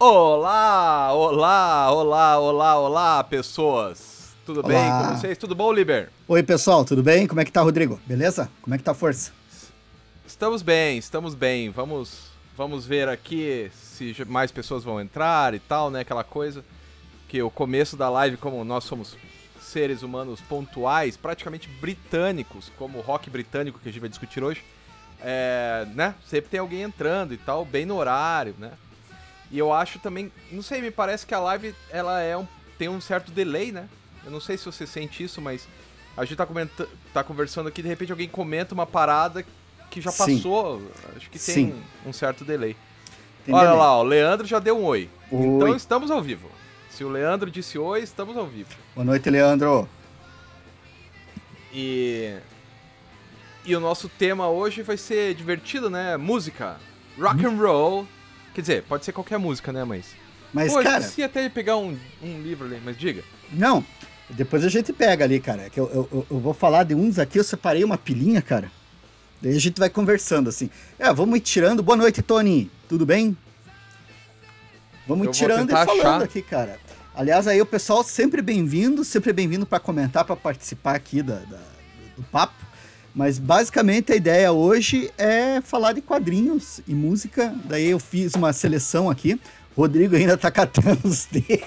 Olá, olá, olá, olá, olá, pessoas. Tudo Olá. bem com vocês? Tudo bom, Liber? Oi, pessoal, tudo bem? Como é que tá, Rodrigo? Beleza? Como é que tá a força? Estamos bem, estamos bem. Vamos, vamos ver aqui se mais pessoas vão entrar e tal, né? Aquela coisa que o começo da live, como nós somos seres humanos pontuais, praticamente britânicos, como o rock britânico que a gente vai discutir hoje, é, né? Sempre tem alguém entrando e tal, bem no horário, né? E eu acho também, não sei, me parece que a live ela é um, tem um certo delay, né? Eu não sei se você sente isso, mas a gente tá, comenta, tá conversando aqui, de repente alguém comenta uma parada que já Sim. passou. Acho que tem Sim. um certo delay. Tem Olha delay. lá, o Leandro já deu um oi. Oi. Então estamos ao vivo. Se o Leandro disse oi, estamos ao vivo. Boa noite, Leandro. E. E o nosso tema hoje vai ser divertido, né? Música. Rock and roll. Quer dizer, pode ser qualquer música, né? Mas. Mas, Pô, eu cara, esqueci até pegar um, um livro ali, mas diga. não. Depois a gente pega ali, cara. Que eu, eu, eu- vou falar de uns aqui, eu separei uma pilinha, cara. Daí a gente vai conversando assim. É, vamos ir tirando. Boa noite, Tony. Tudo bem? Vamos Eu ir tirando e falando achar. aqui, cara. Aliás, aí o pessoal sempre bem-vindo, sempre bem-vindo para comentar, para participar aqui da, da- do papo. Mas basicamente a ideia hoje é falar de quadrinhos e música. Daí eu fiz uma seleção aqui. Rodrigo ainda tá catando os dele,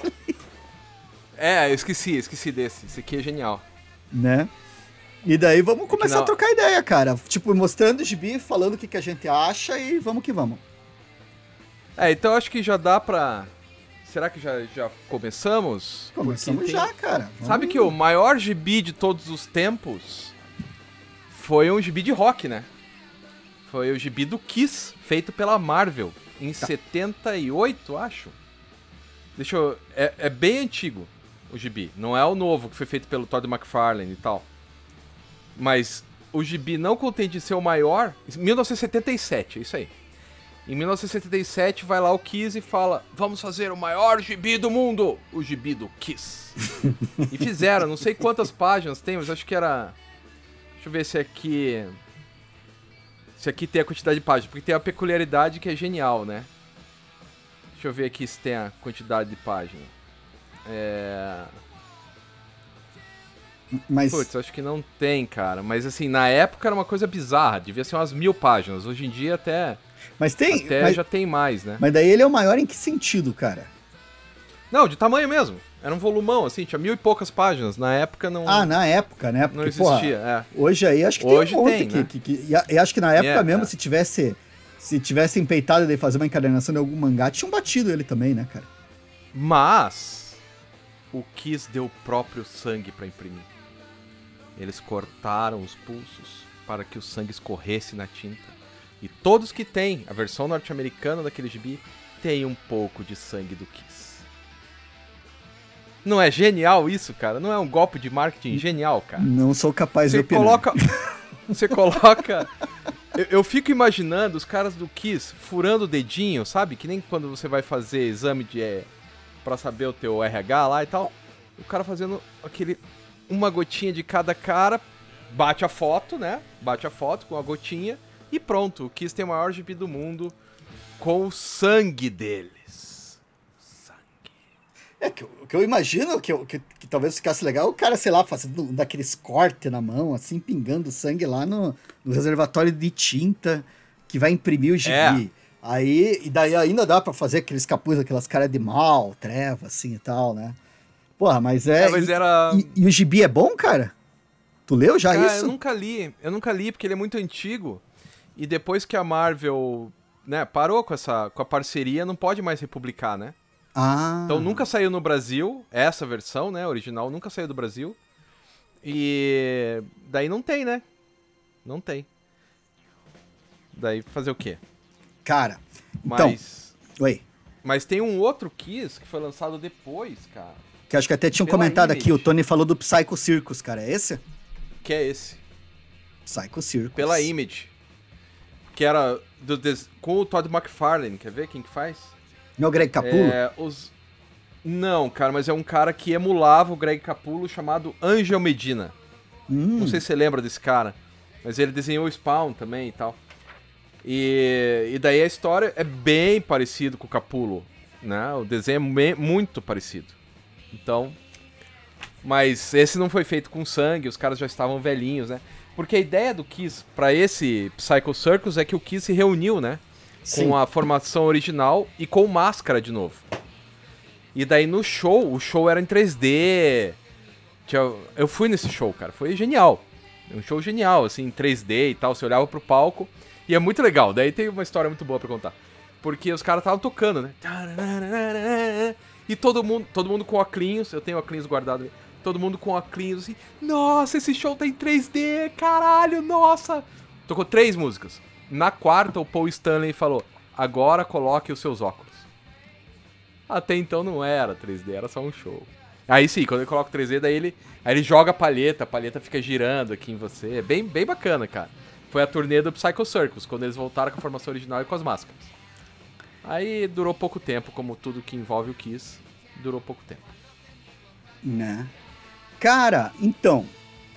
É, eu esqueci, esqueci desse. Esse aqui é genial. né? E daí vamos começar não- a trocar ideia, cara. Tipo, mostrando o gibi, falando o que, que a gente acha e vamos que vamos. É, então acho que já dá pra. Será que já, já começamos? Começamos tem- já, cara. Vamos- Sabe que o maior gibi de todos os tempos foi um gibi de rock, né? Foi o gibi do Kiss, feito pela Marvel, em Tá. 78, acho. Deixa eu. É, é bem antigo o gibi. Não é o novo, que foi feito pelo Todd McFarlane e tal. Mas o gibi não contente de ser o maior. 1977, é isso aí. Em 1977 vai lá o Kiss e fala: Vamos fazer o maior gibi do mundo! O gibi do Kiss. e fizeram, não sei quantas páginas tem, mas acho que era. Deixa eu ver se aqui. Se aqui tem a quantidade de páginas, porque tem a peculiaridade que é genial, né? Deixa eu ver aqui se tem a quantidade de páginas. É. Mas Putz, acho que não tem, cara. Mas assim, na época era uma coisa bizarra. Devia ser umas mil páginas. Hoje em dia até, Mas tem. até mas, já tem mais, né? mas daí ele é o maior em que sentido, cara? Não, de tamanho mesmo. Era um volumão, assim, tinha mil e poucas páginas. Na época não, Ah, na época, né? não Porque, existia. porra, é. hoje aí acho que Hoje tem um tem, que, né? que, que- e acho que na época É, mesmo, é. se tivesse. Se tivesse empeitado de fazer uma encadernação de algum mangá, tinham batido ele também, né, cara? Mas o Kiss deu o próprio sangue pra imprimir. Eles cortaram os pulsos para que o sangue escorresse na tinta. E todos que têm a versão norte-americana daquele gibi tem um pouco de sangue do Kiss. Não é genial isso, cara? Não é um golpe de marketing genial, cara? Não sou capaz de Você opinar. coloca. Você coloca. Eu, eu fico imaginando os caras do Kiss furando o dedinho, sabe? Que nem quando você vai fazer exame de. É, pra saber o teu RH lá e tal. O cara fazendo aquele. Uma gotinha de cada cara, bate a foto, né? Bate a foto com a gotinha e pronto. O Kiss tem o maior gibi do mundo com o sangue deles. É que, eu- o que eu imagino que, eu- que, que talvez ficasse legal, o cara, sei lá, fazendo daqueles cortes na mão, assim, pingando sangue lá no, no reservatório de tinta que vai imprimir o gibi. É. Aí, e daí ainda dá pra fazer aqueles capuz, aquelas caras de mal, treva, assim e tal, né? Porra, mas é. É, mas e, era. e- e o gibi é bom, cara? Tu leu já Cara, isso? eu nunca li. Eu nunca li porque ele é muito antigo. E depois que a Marvel, né, parou com essa com a parceria, não pode mais republicar, né? Ah. Então nunca saiu no Brasil, essa versão, né, original, nunca saiu do Brasil. E daí não tem, né? Não tem. Daí fazer o quê? Cara, então, Mas oi. mas tem um outro Kiss que foi lançado depois, cara, Que acho que até tinham comentado aqui, o Image. Tony falou do Psycho Circus, cara. É esse? que é esse. Psycho Circus. Pela Image. Que era do des- com o Todd McFarlane, quer ver quem que faz? Não é o Greg Capullo? É, os... Não, cara, mas é um cara que emulava o Greg Capullo chamado Angel Medina. Hum, Não sei se você lembra desse cara, mas ele desenhou o Spawn também e tal. E, e daí a história é bem parecido com o Capullo. né? O desenho é muito parecido. Então, mas esse não foi feito com sangue, os caras já estavam velhinhos, né? Porque a ideia do Kiss para esse Psycho Circus é que o Kiss se reuniu, né? Sim. Com a formação original e com máscara de novo. E daí no show, o show era em 3D. Eu fui nesse show, cara, foi genial. Um show genial, assim, em 3D e tal. Você olhava pro palco e é muito legal. Daí tem uma história muito boa para contar. Porque os caras estavam tocando, né? E todo mundo, todo mundo com óculos, eu tenho óculos guardado ali. Todo mundo com óculos assim, nossa, esse show tá em 3D, caralho, nossa. Tocou três músicas. Na quarta, o Paul Stanley falou, agora coloque os seus óculos. Até então não era 3D, era só um show. Aí sim, quando ele coloca 3D, daí ele, aí ele joga a palheta, a palheta fica girando aqui em você. É bem, bem bacana, cara. Foi a turnê do Psycho Circus, quando eles voltaram com a formação original e com as máscaras. Aí durou pouco tempo, como tudo que envolve o Kiss, durou pouco tempo. Né? Cara, então,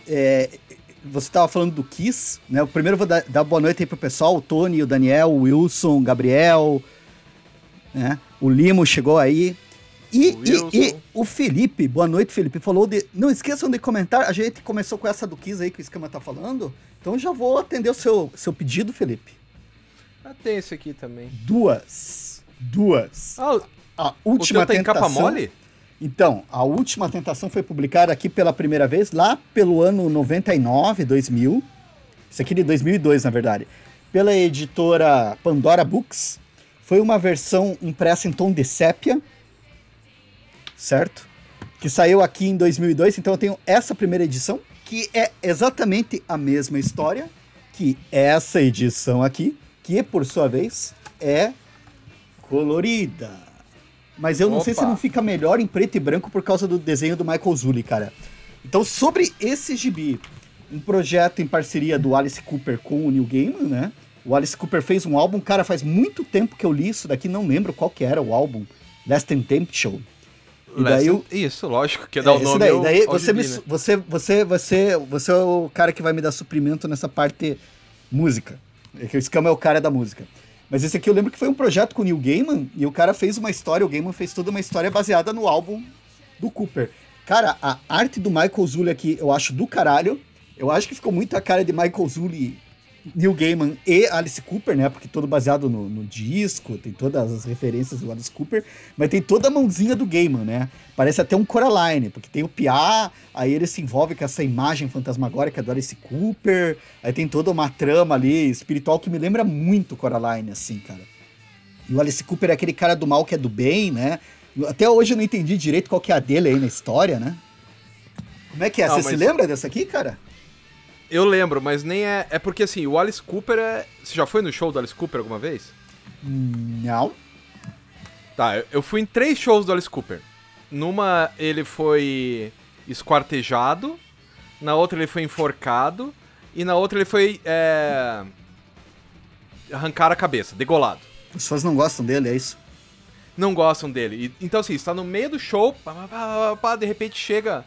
é, você estava falando do Kiss, né? O primeiro vou dar, dar, boa noite aí pro pessoal, o Tony, o Daniel, o Wilson, o Gabriel, né? O Limo chegou aí. E o, e, e, o Felipe, boa noite, Felipe, falou de. Não esqueçam de comentar, a gente começou com essa do Kiss aí que o esquema tá falando. Então já vou atender o seu, seu pedido, Felipe. Ah, tem esse aqui também. Duas. Duas. Ah, a última o tentação. Tem capa mole? Então, a última tentação foi publicada aqui pela primeira vez lá pelo ano 99, 2000. Isso aqui de 2002, na verdade. Pela editora Pandora Books. Foi uma versão impressa em tom de sépia. Certo? Que saiu aqui em 2002. Então eu tenho essa primeira edição, que é exatamente a mesma história que essa edição aqui, que por sua vez é colorida. Mas eu não Opa. sei se não fica melhor em preto e branco por causa do desenho do Michael Zulli, cara. Então, sobre esse gibi, um projeto em parceria do Alice Cooper com o Neil Gaiman, né? O Alice Cooper fez um álbum, cara, faz muito tempo que eu li isso daqui, não lembro qual que era o álbum. Last Temptation. E daí eu... Isso, lógico, que dá é, o nome daí, ao, daí você, gibi, me, né? você, você, você, você é o cara que vai me dar suprimento nessa parte música. É que o Scam é o cara da música. Mas esse aqui eu lembro que foi um projeto com o Neil Gaiman e o cara fez uma história, o Gaiman fez toda uma história baseada no álbum do Cooper. Cara, a arte do Michael Zulli aqui eu acho do caralho. Eu acho que ficou muito a cara de Michael Zulli Neil Gaiman e Alice Cooper, né? Porque todo baseado no, no, disco, tem todas as referências do Alice Cooper, mas tem toda a mãozinha do Gaiman, né? Parece até um Coraline, porque tem o Pia, aí ele se envolve com essa imagem fantasmagórica do Alice Cooper, aí tem toda uma trama ali espiritual que me lembra muito Coraline, assim, cara. E o Alice Cooper é aquele cara do mal que é do bem, né? Até hoje eu não entendi direito qual que é a dele aí na história, né? Como é que é? Você mas... se lembra dessa aqui, cara? Eu lembro, mas nem é. É porque assim, o Alice Cooper é. Você já foi no show do Alice Cooper alguma vez? Não. Tá, eu fui em três shows do Alice Cooper. Numa ele foi esquartejado, na outra ele foi enforcado, e na outra ele foi. É... arrancar a cabeça, degolado. As pessoas não gostam dele, é isso? Não gostam dele. E, então, assim, está no meio do show, pá, pá, pá, pá, de repente chega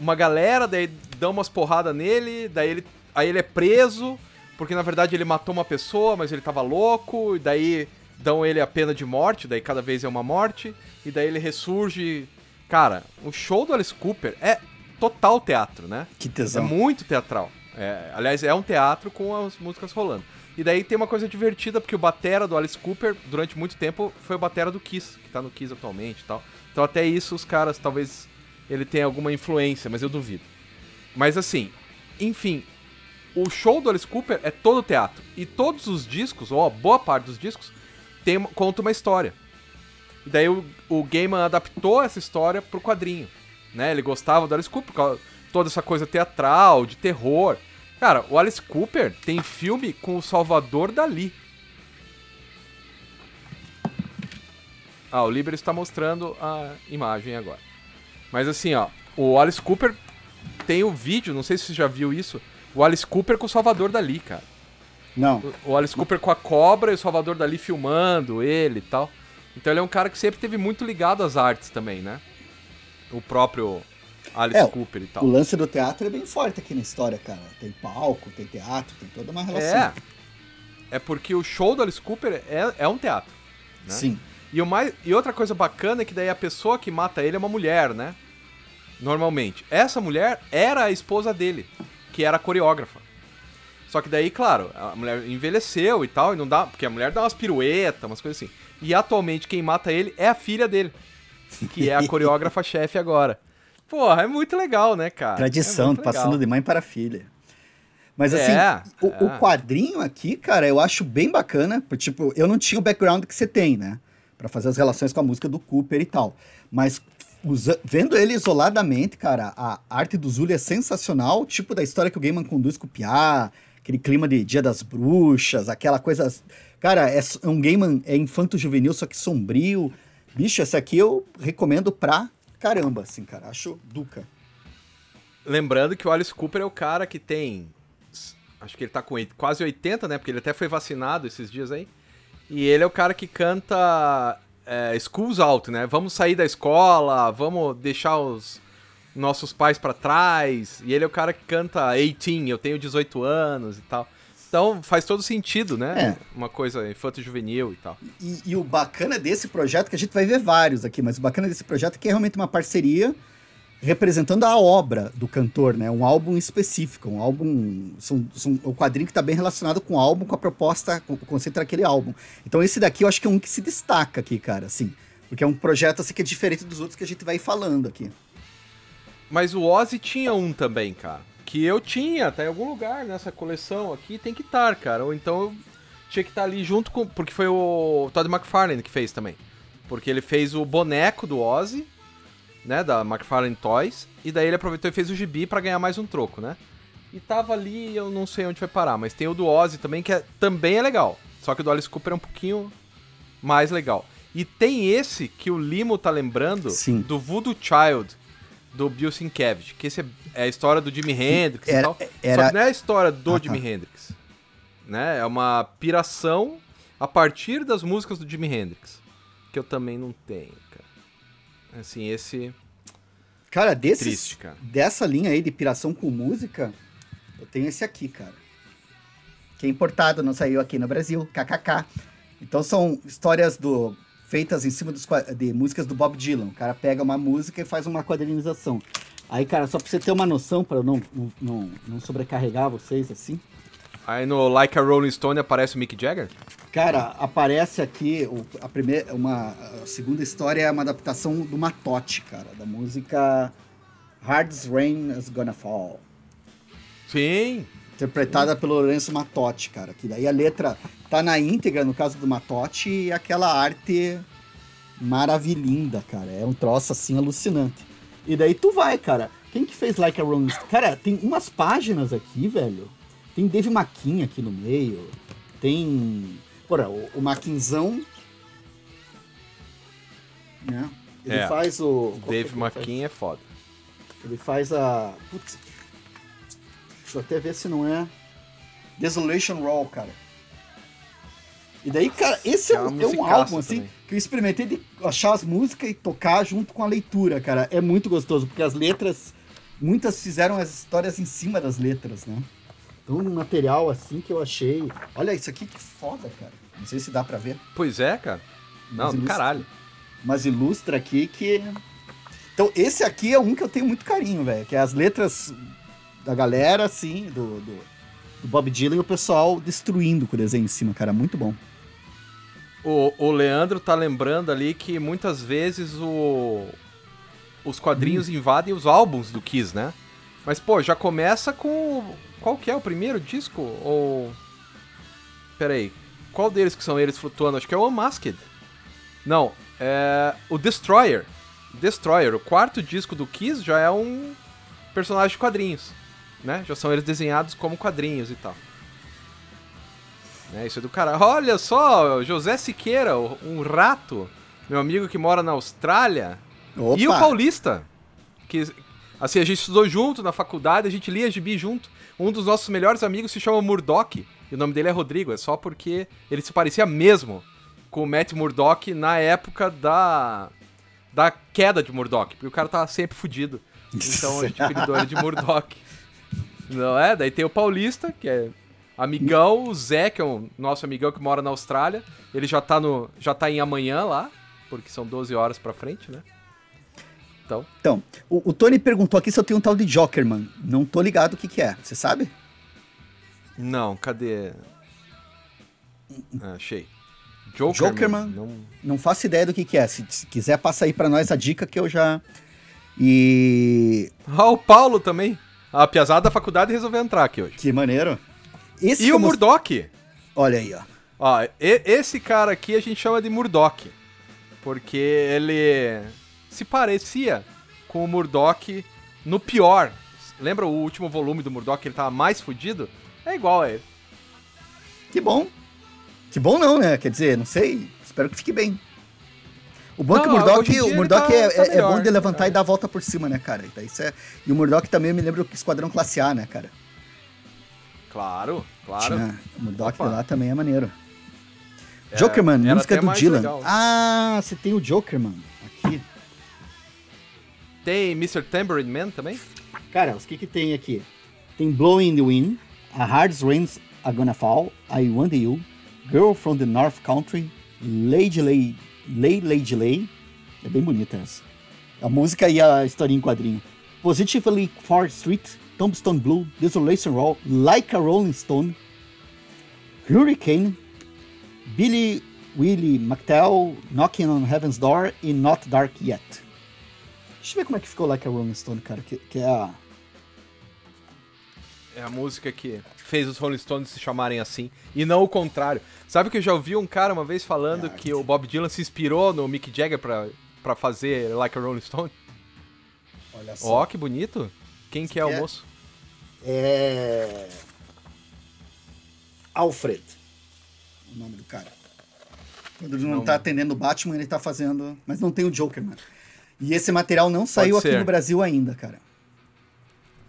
uma galera, daí dão umas porradas nele, daí ele, aí ele é preso, porque na verdade ele matou uma pessoa, mas ele tava louco, e daí dão ele a pena de morte, daí cada vez é uma morte, e daí ele ressurge. Cara, o show do Alice Cooper é total teatro, né? Que tesão. É muito teatral. É, aliás, é um teatro com as músicas rolando. E daí tem uma coisa divertida, porque o batera do Alice Cooper, durante muito tempo, foi o batera do Kiss, que tá no Kiss atualmente e tal. Então até isso os caras talvez ele tem alguma influência, mas eu duvido. Mas assim, enfim, o show do Alice Cooper é todo teatro. E todos os discos, ou boa parte dos discos, tem, conta uma história. E daí o, o Gaiman adaptou essa história pro quadrinho. Né? Ele gostava do Alice Cooper, toda essa coisa teatral, de terror. Cara, o Alice Cooper tem filme com o Salvador Dali. Ah, o Liber está mostrando a imagem agora. Mas assim, ó, o Alice Cooper tem o vídeo, não sei se você já viu isso, o Alice Cooper com o Salvador Dali, cara. Não. O Alice Cooper com a cobra e o Salvador Dali filmando ele e tal. Então ele é um cara que sempre teve muito ligado às artes também, né? O próprio Alice é, Cooper e tal. O lance do teatro é bem forte aqui na história, cara. Tem palco, tem teatro, tem toda uma relação. É. É porque o show do Alice Cooper é, é um teatro. Né? Sim. E, o mais, e outra coisa bacana é que daí a pessoa que mata ele é uma mulher, né? Normalmente. Essa mulher era a esposa dele, que era a coreógrafa. Só que daí, claro, a mulher envelheceu e tal, e não dá. Porque a mulher dá umas piruetas, umas coisas assim. E atualmente quem mata ele é a filha dele. Que é a coreógrafa-chefe agora. Porra, é muito legal, né, cara? Tradição, é passando de mãe para filha. Mas assim, é, o, é. o, quadrinho aqui, cara, eu acho bem bacana. Porque, tipo, eu não tinha o background que você tem, né? Para fazer as relações com a música do Cooper e tal. Mas usa, vendo ele isoladamente, cara, a arte do Zulu é sensacional, tipo da história que o Gaiman conduz com o Piá, aquele clima de Dia das Bruxas, aquela coisa. Cara, é, é um Gaiman é infanto-juvenil, só que sombrio. Bicho, esse aqui eu recomendo pra caramba, assim, cara. Acho duca. Lembrando que o Alice Cooper é o cara que tem. Acho que ele tá com quase 80, né? Porque ele até foi vacinado esses dias aí. E ele é o cara que canta é, Schools Out, né? Vamos sair da escola, vamos deixar os nossos pais para trás. E ele é o cara que canta 18, eu tenho 18 anos e tal. Então faz todo sentido, né? É. Uma coisa infanto-juvenil e tal. E, e, o bacana desse projeto, que a gente vai ver vários aqui, mas o bacana desse projeto é que é realmente uma parceria representando a obra do cantor, né? Um álbum específico, um álbum. São, são, o quadrinho que está bem relacionado com o álbum, com a proposta, com o conceito daquele álbum. Então esse daqui eu acho que é um que se destaca aqui, cara, assim. Porque é um projeto assim que é diferente dos outros que a gente vai falando aqui. Mas o Ozzy tinha um também, cara. Que eu tinha, tá em algum lugar nessa coleção aqui, tem que estar, cara. Ou então eu tinha que estar ali junto com. Porque foi o Todd McFarlane que fez também. Porque ele fez o boneco do Ozzy né, da McFarlane Toys, e daí ele aproveitou e fez o gibi para ganhar mais um troco, né? E tava ali, eu não sei onde vai parar, mas tem o do Ozzy também, que é, também é legal. Só que o do Alice Cooper é um pouquinho mais legal. E tem esse que o Limo tá lembrando Sim. do Voodoo Child, do Bill Sienkiewicz, que esse é, é a história do Jimi Hendrix era, e tal. Era... Só que não é a história do ah, Jimi tá. Hendrix. Né? É uma piração a partir das músicas do Jimi Hendrix. Que eu também não tenho. Assim, esse. Cara, desses, Triste, cara. dessa linha aí de piração com música, eu tenho esse aqui, cara. Que é importado, não saiu aqui no Brasil, kkk. Então são histórias do feitas em cima dos, de músicas do Bob Dylan. O cara pega uma música e faz uma quadrinização. Aí, cara, só pra você ter uma noção, para não, não, não sobrecarregar vocês assim. Aí no Like a Rolling Stone aparece o Mick Jagger? Cara, aparece aqui o, a primeira, uma a segunda história é uma adaptação do Matote, cara, da música Hard's Rain is Gonna Fall. Sim. Interpretada Sim. pelo Lourenço Matote, cara. Que daí a letra tá na íntegra, no caso do Matote, e aquela arte maravilhinda, cara. É um troço assim alucinante. E daí tu vai, cara. Quem que fez Like a Rolling Stone? Cara, tem umas páginas aqui, velho. Tem Dave Maquin aqui no meio. Tem Porra, o, o Maquinzão. Né? Ele é, faz o. Dave Maquin é foda. Ele faz a. Putz. Deixa eu até ver se não é. Desolation Roll, cara. E daí, cara, esse é, é, um, é um álbum, assim, também. que eu experimentei de achar as músicas e tocar junto com a leitura, cara. É muito gostoso, porque as letras, muitas fizeram as histórias em cima das letras, né? Um material assim que eu achei. Olha isso aqui que foda, cara. Não sei se dá pra ver. Pois é, cara. Não, do caralho. Mas ilustra aqui que. Então, esse aqui é um que eu tenho muito carinho, velho. Que é as letras da galera, assim, do, do, do, Bob Dylan e o pessoal destruindo com o desenho em cima, cara. Muito bom. O, o Leandro tá lembrando ali que muitas vezes o, os quadrinhos hum. invadem os álbuns do Kiss, né? Mas, pô, já começa com qual que é o primeiro disco? Ou. Pera aí. Qual deles que são eles flutuando? Acho que é o Unmasked. Não, é. O Destroyer. Destroyer, o quarto disco do Kiss já é um personagem de quadrinhos. Né? Já são eles desenhados como quadrinhos e tal. É, isso é do cara. Olha só, José Siqueira, um rato, meu amigo que mora na Austrália. Opa. E o Paulista, que assim, a gente estudou junto na faculdade, a gente lia gibi junto. Um dos nossos melhores amigos se chama Murdoch. E o nome dele é Rodrigo. É só porque ele se parecia mesmo com o Matt Murdock na época da. da queda de Murdoch. Porque o cara tava sempre fudido. Então a gente apelidou ele de Murdoch. Não é? Daí tem o Paulista, que é amigão, o Zé, que é o nosso amigão que mora na Austrália. Ele já tá, no, já tá em amanhã lá. porque são 12 horas pra frente, né? Então, Então, o, o Tony perguntou aqui se eu tenho um tal de Jokerman. Não tô ligado o que que é. Você sabe? não, cadê? Ah, achei. Jokerman. Jokerman. Não... Não faço ideia do que que é. Se, se quiser, passa aí pra nós a dica que eu já... E... Ah, o Paulo também. A piazada da faculdade resolveu entrar aqui hoje. Que maneiro. Esse E que o Murdoch. Olha aí, ó. Ó, e- esse cara aqui a gente chama de Murdoch. Porque ele se parecia com o Murdoch no pior. Lembra o último volume do Murdoch, ele tava mais fudido? É igual a ele. Que bom. Que bom não, né? Quer dizer, não sei. Espero que fique bem. O bom é que o Não, dia o ele Murdoch tá- é, tá é- é bom de levantar é. e dar a volta por cima, né, cara? Então, isso é... E o Murdoch também me lembra o Esquadrão Classe A, né, cara? Claro, claro. Tinha- o Murdoch Opa. lá também é maneiro. É, Jokerman, música do Dylan. legal. Ah, você tem o Jokerman aqui. Tem Mr. Tambourine Man também? Cara, os que que tem aqui? Tem Blowing in the Wind, A Hard Rains Are Gonna Fall, I Want You, Girl from the North Country, Lady Lay, Lay Lady Lay. É bem bonita essa. A música e a historinha em quadrinho. Positively Far Street, Tombstone Blue, Desolation Roll, Like a Rolling Stone, Hurricane, Billy Willie McTell, Knocking on Heaven's Door e Not Dark Yet. Deixa eu ver como é que ficou Like a Rolling Stone, cara, que, que é a... É a música que fez os Rolling Stones se chamarem assim. E não o contrário. Sabe que eu já ouvi um cara uma vez falando Ah, que o Bob Dylan se inspirou no Mick Jagger pra, pra fazer Like a Rolling Stone? Olha Ó, que bonito. Quem que é o é- moço? É. Alfred. O nome do cara. Quando ele não, Não. tá atendendo o Batman, ele tá fazendo. Mas não tem o Joker, mano. E esse material não saiu aqui no Brasil ainda, cara.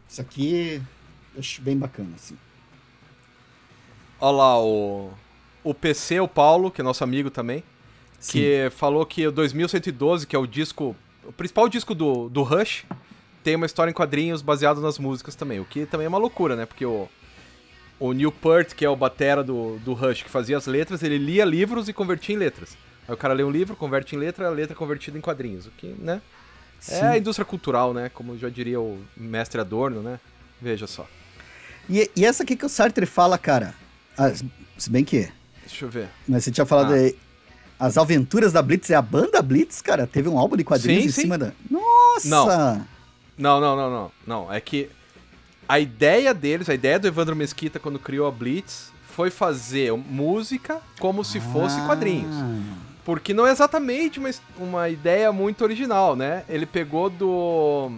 Isso aqui eu acho bem bacana, assim. Olha lá, o, o PC, o Paulo, que é nosso amigo também, que falou que o 2112, que é o disco, o principal disco do, do Rush, tem uma história em quadrinhos baseado nas músicas também, o que também é uma loucura, né? Porque o, o Neil Peart, que é o batera do, do Rush, que fazia as letras, ele lia livros e convertia em letras. Aí o cara lê um livro, converte em letra, a letra é convertida em quadrinhos, o que, né? É a indústria cultural, né? Como já diria o mestre Adorno, né? Veja só. E, e essa aqui que o Sartre fala, cara. ah, se bem que. Deixa eu ver. Mas você tinha falado Ah. aí. As Aventuras da Blitz é a banda Blitz, cara. Teve um álbum de quadrinhos Sim, em sim. cima da. Nossa! Não. Não, não, não, não. Não, é que a ideia deles, a ideia do Evandro Mesquita quando criou a Blitz foi fazer música como se fosse Ah. quadrinhos. Porque não é exatamente uma, uma ideia muito original, né? Ele pegou do.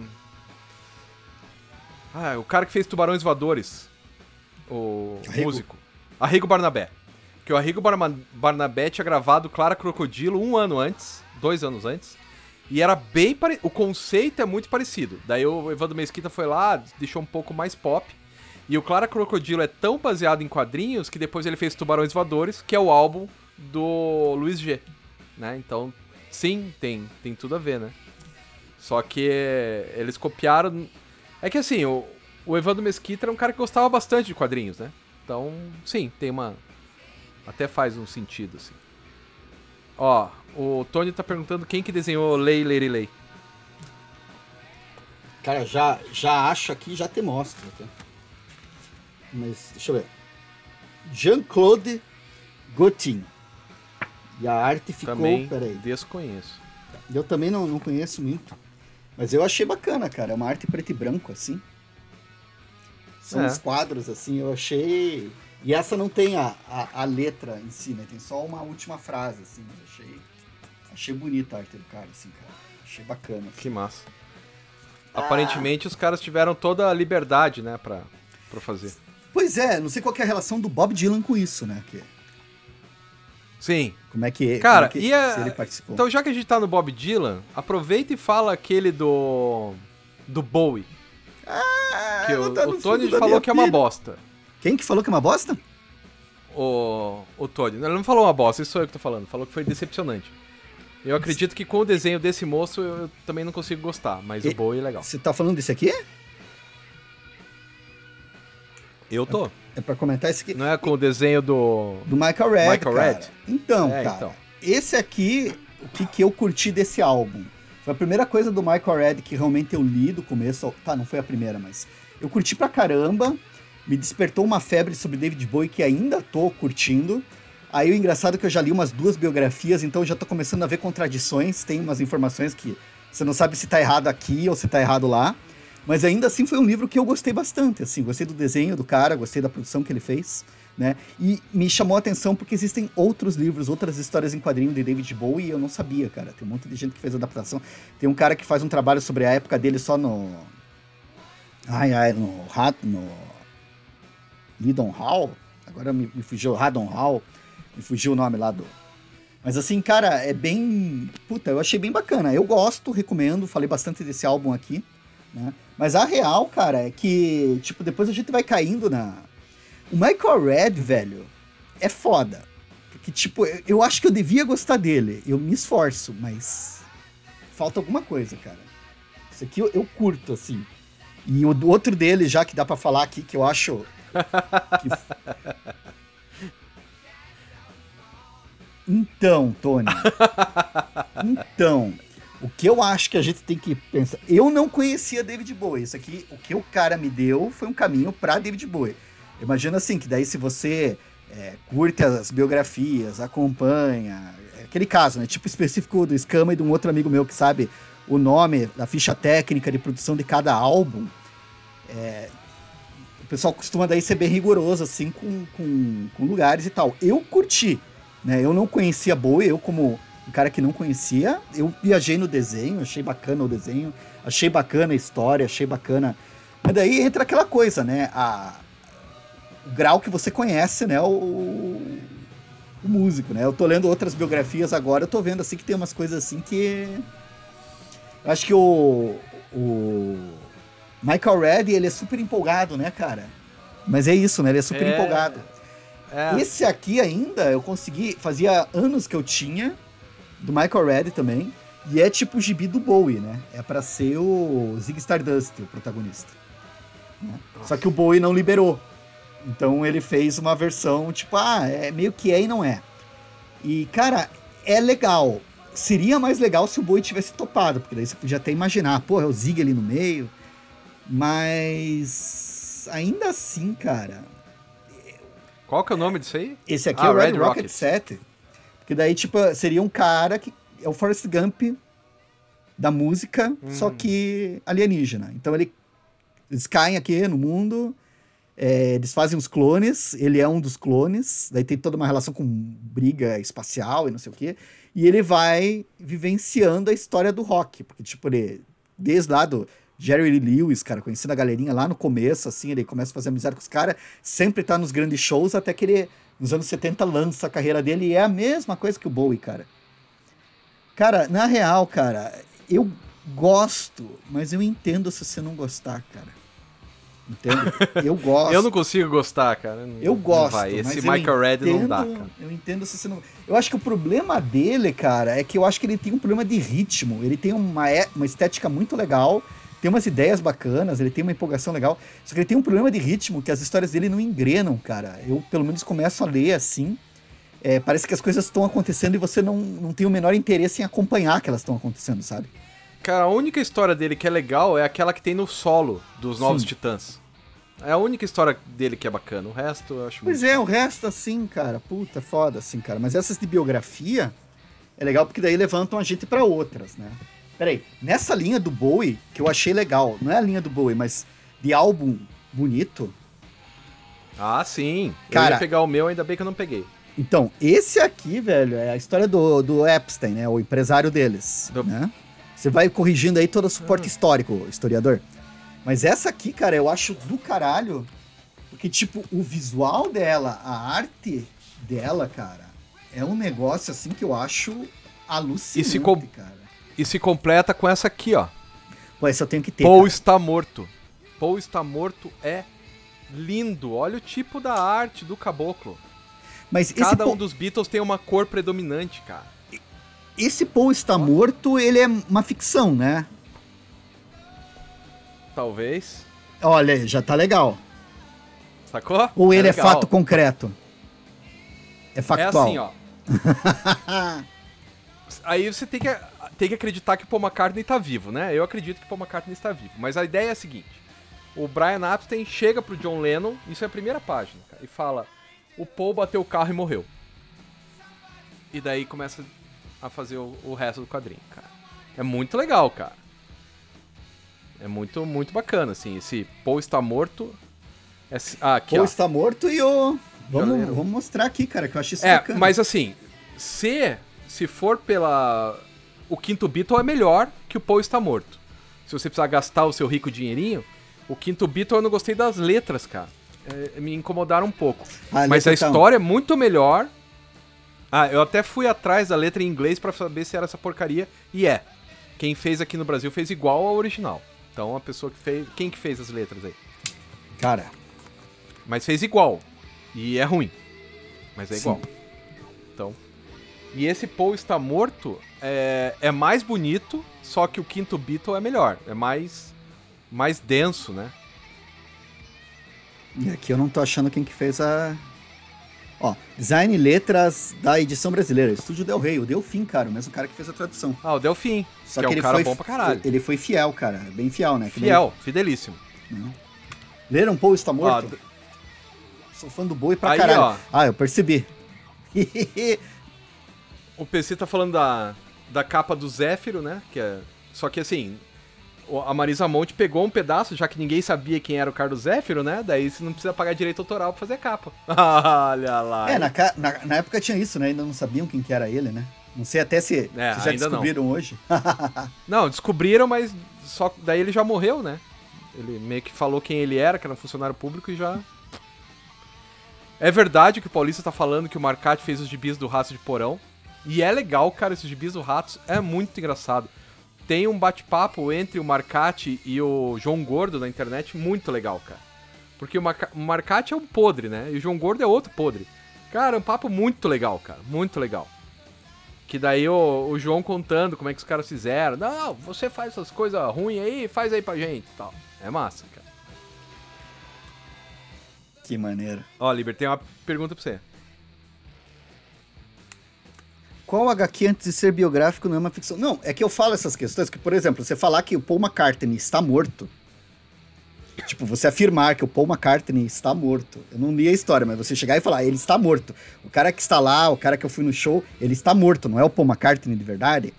Ah, o cara que fez Tubarões Voadores. O Arrigo. músico. Arrigo Barnabé. Que o Arrigo Barma- Barnabé tinha gravado Clara Crocodilo um ano antes, dois anos antes. E era bem parecido. O conceito é muito parecido. Daí o Evandro Mesquita foi lá, deixou um pouco mais pop. E o Clara Crocodilo é tão baseado em quadrinhos que depois ele fez Tubarões Voadores, que é o álbum do Luiz G. Né? Então, sim, tem, tem tudo a ver, né? Só que eles copiaram. É que assim, o, o Evandro Mesquita era um cara que gostava bastante de quadrinhos, né? Então, sim, tem uma. Até faz um sentido, assim. Ó, o Tony tá perguntando quem que desenhou Lei Lady Lei. Cara, já, já acho aqui já te mostro. Tá? Mas deixa eu ver. Jean-Claude Gaultin. E a arte ficou. Também Peraí. desconheço. Eu também não, não conheço muito. Mas eu achei bacana, cara. É uma arte preto e branco, assim. São É. uns quadros, assim, eu achei. E essa não tem a, a, a letra em si, né? Tem só uma última frase, assim. Mas achei. Achei bonita a arte do cara, assim, cara. Achei bacana. assim. Que massa. Aparentemente os caras tiveram toda a liberdade, né, pra, pra fazer. Pois é, não sei qual é a relação do Bob Dylan com isso, né? Que, Sim. como é que. Cara, como é que, e a- ele participou. Então já que a gente tá no Bob Dylan, aproveita e fala aquele do. do Bowie. Ah, Que o, tá o Tony falou que é uma bosta. Quem que falou que é uma bosta? O, o Tony. Ele não falou uma bosta, isso sou eu que tô falando. Falou que foi decepcionante. Eu acredito que com o desenho desse moço eu, eu também não consigo gostar, mas E- o Bowie é legal. Você tá falando desse aqui? Eu tô. É pra comentar esse aqui. Não é com o desenho do. Do Michael Red, Michael cara. Red? Então, É, cara, então. esse aqui, o que, que eu curti desse álbum. Foi a primeira coisa do Michael Red que realmente eu li do começo. Tá, não foi a primeira, mas eu curti pra caramba. Me despertou uma febre sobre David Bowie que ainda tô curtindo. Aí o engraçado é que eu já li umas duas biografias, então eu já tô começando a ver contradições. Tem umas informações que você não sabe se tá errado aqui ou se tá errado lá. Mas ainda assim foi um livro que eu gostei bastante, assim, gostei do desenho do cara, gostei da produção que ele fez, né? E me chamou a atenção porque existem outros livros, outras histórias em quadrinho de David Bowie e eu não sabia, cara. Tem um monte de gente que fez adaptação. Tem um cara que faz um trabalho sobre a época dele só no Ai ai, no Rat no Lidon Hall. Agora me, me fugiu Radon Hall. Me fugiu o nome lá do mas assim, cara, é bem. Puta, eu achei bem bacana. Eu gosto, recomendo, falei bastante desse álbum aqui, né? Mas a real, cara, é que, tipo, depois a gente vai caindo na. O Michael Red, velho, é foda. Porque, tipo, eu, eu acho que eu devia gostar dele. Eu me esforço, mas. Falta alguma coisa, cara. Isso aqui eu, eu curto, assim. E o outro dele, já que dá pra falar aqui, que eu acho. que Então, Tony. então, o que eu acho que a gente tem que pensar. Eu não conhecia David Bowie. Isso aqui, o que o cara me deu foi um caminho pra David Bowie. Imagina assim, que daí se você é, curte as biografias, acompanha. É aquele caso, né? Tipo específico do Scama e de um outro amigo meu que sabe o nome da ficha técnica de produção de cada álbum. É, o pessoal costuma daí ser bem rigoroso, assim, com, com, com lugares e tal. Eu curti. Né? Eu não conhecia Bowie, eu como um cara que não conhecia, eu viajei no desenho, achei bacana o desenho, achei bacana a história, achei bacana. Mas daí entra aquela coisa, né? A, o grau que você conhece, né? O, o músico, né? Eu tô lendo outras biografias agora, eu tô vendo assim que tem umas coisas assim que. Eu acho que o. O. Michael Red, ele é super empolgado, né, cara? Mas é isso, né? Ele é super É. empolgado. É, Esse aqui ainda eu consegui. Fazia anos que eu tinha, do Michael Red também. E é tipo o gibi do Bowie, né? É pra ser o Zig Stardust, o protagonista. né? Só que o Bowie não liberou. Então ele fez uma versão, tipo, ah, é meio que é e não é. E, cara, é legal. Seria mais legal se o Bowie tivesse topado, porque daí você podia até imaginar, pô, é o Zig ali no meio. Mas ainda assim, cara, Qual que é o nome disso aí? esse aqui Ah, é o Red, Red Rocket Rocket. 7. Porque daí, tipo, seria um cara que é o Forrest Gump da música, só que alienígena. Então ele, eles caem aqui no mundo, é, eles fazem os clones, ele é um dos clones, daí tem toda uma relação com briga espacial e não sei o quê. E ele vai vivenciando a história do rock, porque, tipo, ele, desde lá do Jerry Lewis, cara, conhecendo a galerinha lá no começo, assim, ele começa a fazer amizade com os caras, sempre tá nos grandes shows, até que ele, nos anos 70, lança a carreira dele, e é a mesma coisa que o Bowie, cara. Cara, na real, cara, eu gosto, mas eu entendo se você não gostar, cara. Entende? Eu gosto. Eu não consigo gostar, cara. Não- Eu gosto. Esse Michael Red não dá, cara. Eu entendo se você não. Eu acho que o problema dele, cara, é que eu acho que ele tem um problema de ritmo. Ele tem uma, é- uma estética muito legal, tem umas ideias bacanas, ele tem uma empolgação legal. Só que ele tem um problema de ritmo que as histórias dele não engrenam, cara. Eu, pelo menos, começo a ler assim. é, parece que as coisas estão acontecendo e você não, não tem o menor interesse em acompanhar que elas estão acontecendo, sabe? Cara, a única história dele que é legal é aquela que tem no solo dos Novos Sim. Titãs. É a única história dele que é bacana. O resto eu acho Pois muito... é, o resto assim, cara, puta, foda assim, cara. Mas essas de biografia é legal porque daí levantam a gente pra outras, né? Peraí, nessa linha do Bowie, que eu achei legal, não é a linha do Bowie, mas de álbum bonito. Ah, sim. eu Cara- ia pegar o meu, ainda bem que eu não peguei. Então, esse aqui, velho, é a história do, do Epstein, né? O empresário deles, Do- né? Você vai corrigindo aí todo o suporte histórico, historiador. Mas essa aqui, cara, eu acho do caralho, porque, tipo, o visual dela, a arte dela, cara, é um negócio, assim, que eu acho alucinante, E se cara. E se completa com essa aqui, ó. Pô, essa eu tenho que ter, Paul cara. está morto. Paul está morto é lindo. Olha o tipo da arte do caboclo. Mas esse Cada Paul, um dos Beatles tem uma cor predominante, cara. esse Paul está morto, ele é uma ficção, né? Talvez. Olha, já tá legal. Sacou? Ou ele é, legal. fato concreto? É É factual. assim, ó. aí você tem que, tem que acreditar que o Paul McCartney tá vivo, né? Eu acredito que o Paul McCartney está vivo. Mas a ideia é a seguinte: o Brian Epstein chega pro John Lennon, isso é a primeira página, cara, e fala: o Paul bateu o carro e morreu. E daí começa a fazer o, o resto do quadrinho, cara. É muito legal, cara. É muito, muito bacana, assim. Esse Paul está morto. É, ah, aqui, Paul ó. está morto e o. Vamos, vamos mostrar aqui, cara, que eu achei isso É, bacana. mas assim, se, se for pela. O quinto Beatle é melhor que o Paul está morto. Se você precisar gastar o seu rico dinheirinho, o quinto Beatle eu não gostei das letras, cara. É, me incomodaram um pouco. A Mas a tá- história é muito melhor. Ah, eu até fui atrás da letra em inglês pra saber se era essa porcaria. E é. Quem fez aqui no Brasil fez igual ao original. Então a pessoa que fez. Quem que fez as letras aí? Cara, Mas fez igual. E é ruim. Mas é Sim. igual. Então. E esse Paul está morto é, é mais bonito, só que o quinto Beatle é melhor. É mais. mais denso, né? e aqui eu não tô achando quem que fez a. Ó, design e letras da edição brasileira. Estúdio Del Rey, o Delfim, cara, o mesmo cara que fez a tradução. Ah, o Delfim. Só que, que, é um ele cara foi bom pra caralho. Ele foi fiel, cara, bem fiel, né? Que Fiel, fidelíssimo. Leram Paul está morto? d- Sou fã do boi pra Aí, caralho. ó. Ah, eu percebi. o PC tá falando da, da capa do Zéfiro, né? Que é, só que assim, a Marisa Monte pegou um pedaço, já que ninguém sabia quem era o Carlos Zéfiro, né? Daí você não precisa pagar direito autoral pra fazer a capa. Olha lá. É, na, na, na época tinha isso, né? Ainda não sabiam quem que era ele, né? Não sei até se, É, se já ainda não. descobriram hoje. Não, descobriram, mas só daí ele já morreu, né? Ele meio que falou quem ele era, que era um funcionário público e já. É verdade que o Paulista tá falando que o Marcati fez os gibis do Rato de Porão. E é legal, cara, esses gibis do Ratos é muito engraçado. Tem um bate-papo entre o Marcati e o João Gordo na internet muito legal, cara. Porque o, Marca o Marcati é um podre, né? E o João Gordo é outro podre. Cara, é um papo muito legal, cara. Muito legal. Que daí o, o João contando como é que os caras fizeram. Não, você faz essas coisas ruins aí, faz aí pra gente e tal. É massa, cara. que maneiro. Ó, Liber, tem uma pergunta pra você. Qual HQ antes de ser biográfico não é uma ficção? Não, é que eu falo essas questões, que, por exemplo, você falar que o Paul McCartney está morto. Tipo, você afirmar que o Paul McCartney está morto. Eu não li a história, mas você chegar e falar, ele está morto. O cara que está lá, o cara que eu fui no show, ele está morto, não é o Paul McCartney de verdade.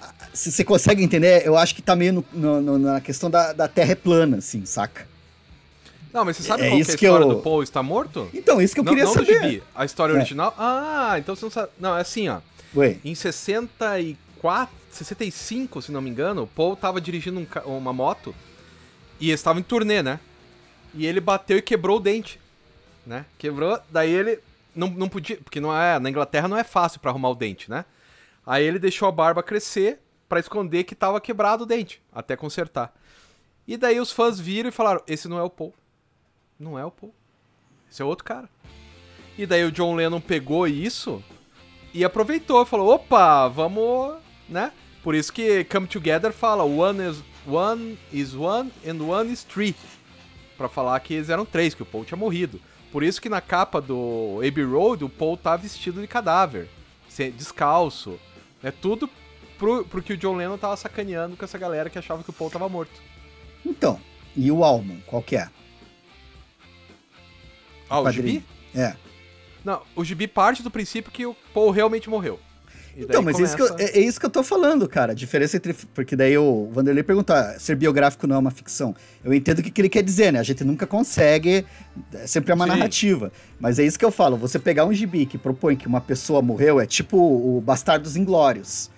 Ah, Se você consegue entender, eu acho que tá meio no- no- no- na questão da, da Terra é plana, assim, saca? Não, mas você sabe É qual que é isso a história eu- do Paul está morto? Então, isso que eu não, queria não do saber. gibi, a história É. original. Ah, então você não sabe. Não, é assim, ó. Ué, Em 64, 65, se não me engano, o Paul tava dirigindo um uma moto e eles estavam em turnê, né? E ele bateu e quebrou o dente, né? Quebrou, daí ele não, não podia, porque não é, na Inglaterra não é fácil pra arrumar o dente, né? Aí ele deixou a barba crescer pra esconder que tava quebrado o dente, até consertar. E daí os fãs viram e falaram: "Esse não é o Paul. Não é o Paul. Esse é outro cara". E daí o John Lennon pegou isso e aproveitou, falou, opa, vamos, né? Por isso que Come Together fala one is one, is one and one is three. Pra falar que eles eram três, que o Paul tinha morrido. Por isso que na capa do Abbey Road o Paul tá vestido de cadáver, descalço. É tudo pro, pro que o John Lennon tava sacaneando com essa galera que achava que o Paul tava morto. então, e o álbum, qual que é? Ah, o. Gibi? É. Não, o Gibi parte do princípio que o Paul realmente morreu. Então, mas isso que eu- começa- é, é isso que eu tô falando, cara. A diferença entre. Porque daí o Vanderlei pergunta: ser biográfico não é uma ficção. Eu entendo o que, que ele quer dizer, né? A gente nunca consegue. É sempre uma Sim. narrativa. Mas é isso que eu falo. Você pegar um gibi que propõe que uma pessoa morreu é tipo o Bastardos Inglórios.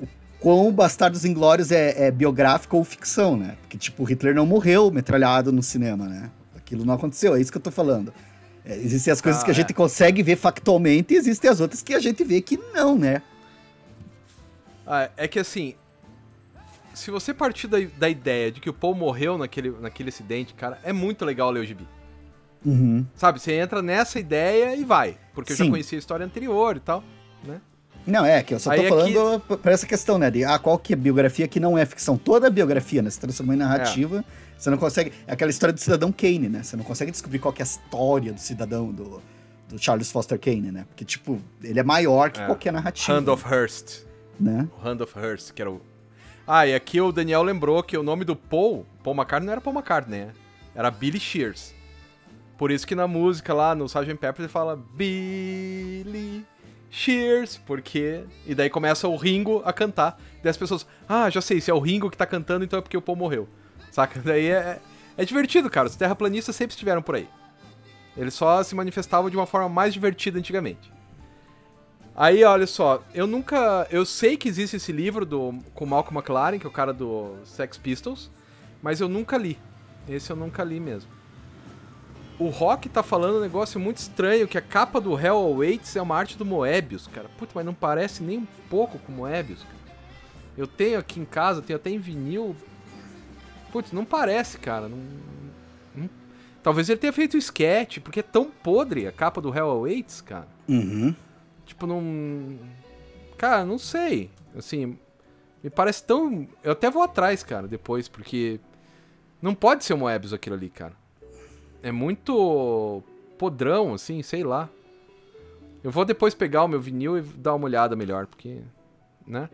O quão o Bastardos Inglórios é, é biográfico ou ficção, né? Porque, tipo, Hitler não morreu metralhado no cinema, né? Aquilo não aconteceu, é isso que eu tô falando. É, existem as coisas Ah, que a é. gente consegue ver factualmente e existem as outras que a gente vê que não, né? Ah, é que assim. Se você partir da, da ideia de que o Paul morreu naquele, naquele acidente, cara, é muito legal ler o gibi. Uhum. Sabe? Você entra nessa ideia e vai. Porque eu já Sim. conhecia a história anterior e tal, né? Não, é que eu só tô Aí aqui- falando pra essa questão, né? De ah, qual que é biografia que não é ficção. Toda biografia, né? Se transformou em narrativa, você não consegue. É aquela história do cidadão Kane, né? Você não consegue descobrir qual que é a história do cidadão, do, do Charles Foster Kane, né? Porque, tipo, ele é maior que É. qualquer narrativa. Hand of Hearst. Né? O Hand of Hearst, que era o. Ah, e aqui o Daniel lembrou que o nome do Paul, Paul McCartney, não era Paul McCartney, né? Era Billy Shears. Por isso que na música lá, no Sgt. Pepper, ele fala Billy Shears, porque... E daí começa o Ringo a cantar. Daí as pessoas, ah, já sei, se é o Ringo que tá cantando, então é porque o Paul morreu. Saca? Daí é, é divertido, cara. Os terraplanistas sempre estiveram por aí. Eles só se manifestavam de uma forma mais divertida antigamente. Aí, olha só, eu nunca. Eu sei que existe esse livro do, com Malcolm McLaren, que é o cara do Sex Pistols, mas eu nunca li. Esse eu nunca li mesmo. O Rock tá falando um negócio muito estranho, que a capa do Hell Awaits é uma arte do Moebius, cara. Puta, mas não parece nem um pouco com Moebius, cara. Eu tenho aqui em casa, tenho até em vinil. Putz, não parece, cara. Não, não- Talvez ele tenha feito sketch, porque é tão podre a capa do Hell Awaits, cara. Uhum. Tipo, não. Cara, não sei. Assim, me parece tão. Eu até vou atrás, cara, depois, porque. Não pode ser o Moebius aquilo ali, cara. É muito podrão, assim, sei lá. Eu vou depois pegar o meu vinil e dar uma olhada melhor, porque. Né?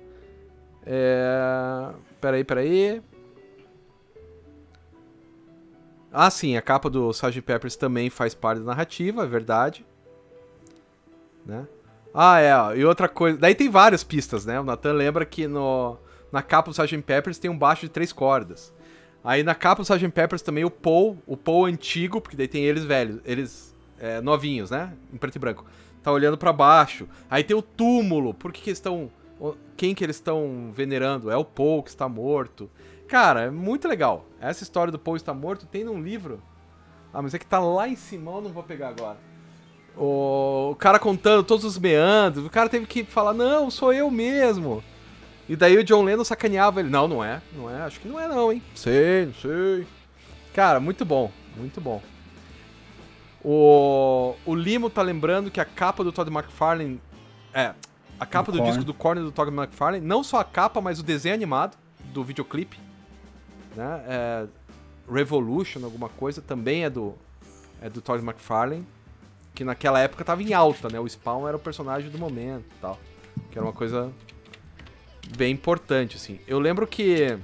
É. Peraí, peraí. Ah, sim, a capa do Sgt. Peppers também faz parte da narrativa, é verdade. Né? Ah, é, e outra coisa. Daí tem várias pistas, né? O Nathan lembra que no, na capa do Sgt. Peppers tem um baixo de três cordas. Aí na capa do Sgt. Peppers também o Paul, o Paul antigo, porque daí tem eles velhos, eles é, novinhos, né? Em preto e branco. Tá olhando pra baixo. Aí tem o túmulo. Por que, que eles estão. Quem que eles estão venerando? É o Paul que está morto. Cara, é muito legal. Essa história do Paul estar morto tem num livro. Ah, mas é que tá lá em cima, eu não vou pegar agora. O cara contando todos os meandros, o cara teve que falar, não, sou eu mesmo. E daí o John Lennon sacaneava ele. Não, não é, não é, acho que não é não, hein. Sei, não sei. Cara, muito bom, muito bom. O, o Limo tá lembrando que a capa do Todd McFarlane... É, a capa do, Korn. disco do Korn e do Todd McFarlane, não só a capa, mas o desenho animado do videoclipe, né, é, Revolution, alguma coisa, também é do, é do Todd McFarlane que naquela época tava em alta, né? O Spawn era o personagem do momento e tal. Que era uma coisa bem importante, assim. Eu lembro que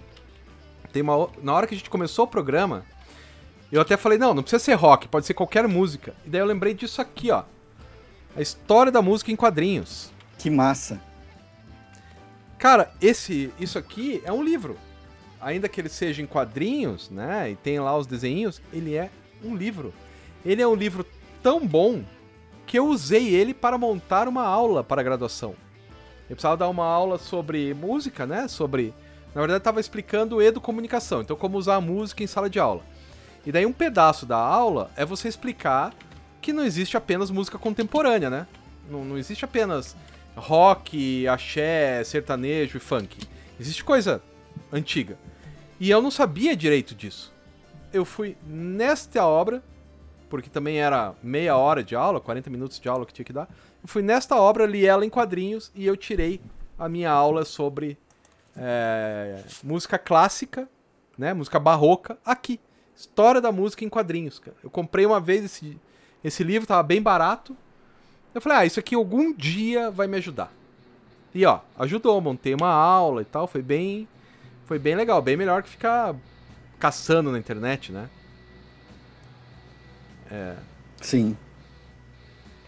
tem uma, na hora que a gente começou o programa, eu até falei, não, não precisa ser rock, pode ser qualquer música. E daí eu lembrei disso aqui, ó. A história da música em quadrinhos. Que massa. Cara, esse, isso aqui é um livro. Ainda que ele seja em quadrinhos, né? E tem lá os desenhos, ele é um livro. Ele é um livro tão bom que eu usei ele para montar uma aula para a graduação. Eu precisava dar uma aula sobre música, né? Sobre. Na verdade, estava explicando educomunicação, então como usar a música em sala de aula. E daí um pedaço da aula é você explicar que não existe apenas música contemporânea, né? Não, não existe apenas rock, axé, sertanejo e funk. Existe coisa antiga. E eu não sabia direito disso. Eu fui nesta obra, porque também era meia hora de aula, 40 minutos de aula que tinha que dar. Fui nesta obra, li ela em quadrinhos e eu tirei a minha aula sobre é, música clássica, né, música barroca, aqui. História da música em quadrinhos, cara. Eu comprei uma vez esse, esse livro, tava bem barato. Eu falei, ah, isso aqui algum dia vai me ajudar. E ó, ajudou, montei uma aula e tal, foi bem. Foi bem legal, bem melhor que ficar caçando na internet, né? Sim.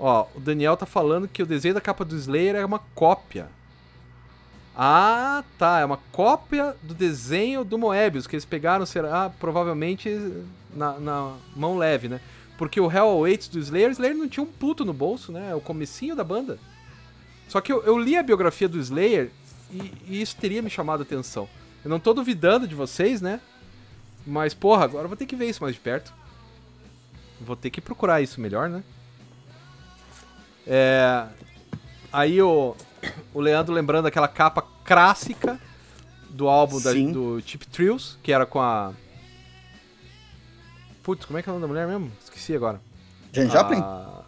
Ó, o Daniel tá falando que o desenho da capa do Slayer é uma cópia. Ah, tá. É uma cópia do desenho do Moebius, que eles pegaram, será, provavelmente, na, na mão leve, né? Porque o Hell Awaits do Slayer, Slayer não tinha um puto no bolso, né? É o comecinho da banda. Só que eu, eu li a biografia do Slayer e, e isso teria me chamado a atenção. Eu não tô duvidando de vocês, né? Mas, porra, agora eu vou ter que ver isso mais de perto. Vou ter que procurar isso melhor, né? É, aí o, o Leandro lembrando aquela capa clássica do álbum da- do Chip Thrills, que era com a. Putz, como é que é o nome da mulher mesmo? Esqueci agora. Jane Joplin? A-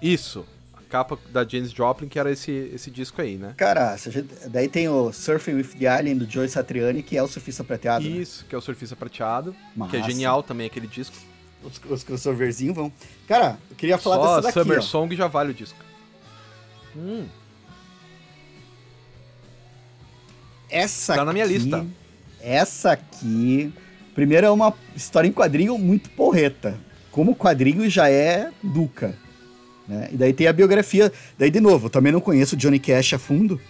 Isso. A capa da Janis Joplin, que era esse, esse disco aí, né? Cara, gente- daí tem o Surfing with the Alien do Joe Satriani, que é o surfista prateado. né? Isso, que é o Surfista Prateado, que é Massa. genial também aquele disco. Os, os crossoverzinhos vão. Cara, eu queria falar Só dessa daqui. Summer ó. Song já vale o disco. Hum, Essa Tá na minha aqui- lista. Essa aqui. Primeiro é uma história em quadrinho muito porreta. Como quadrinho já é Duca. Né? E daí tem a biografia. Daí, de novo, eu também não conheço Johnny Cash a fundo.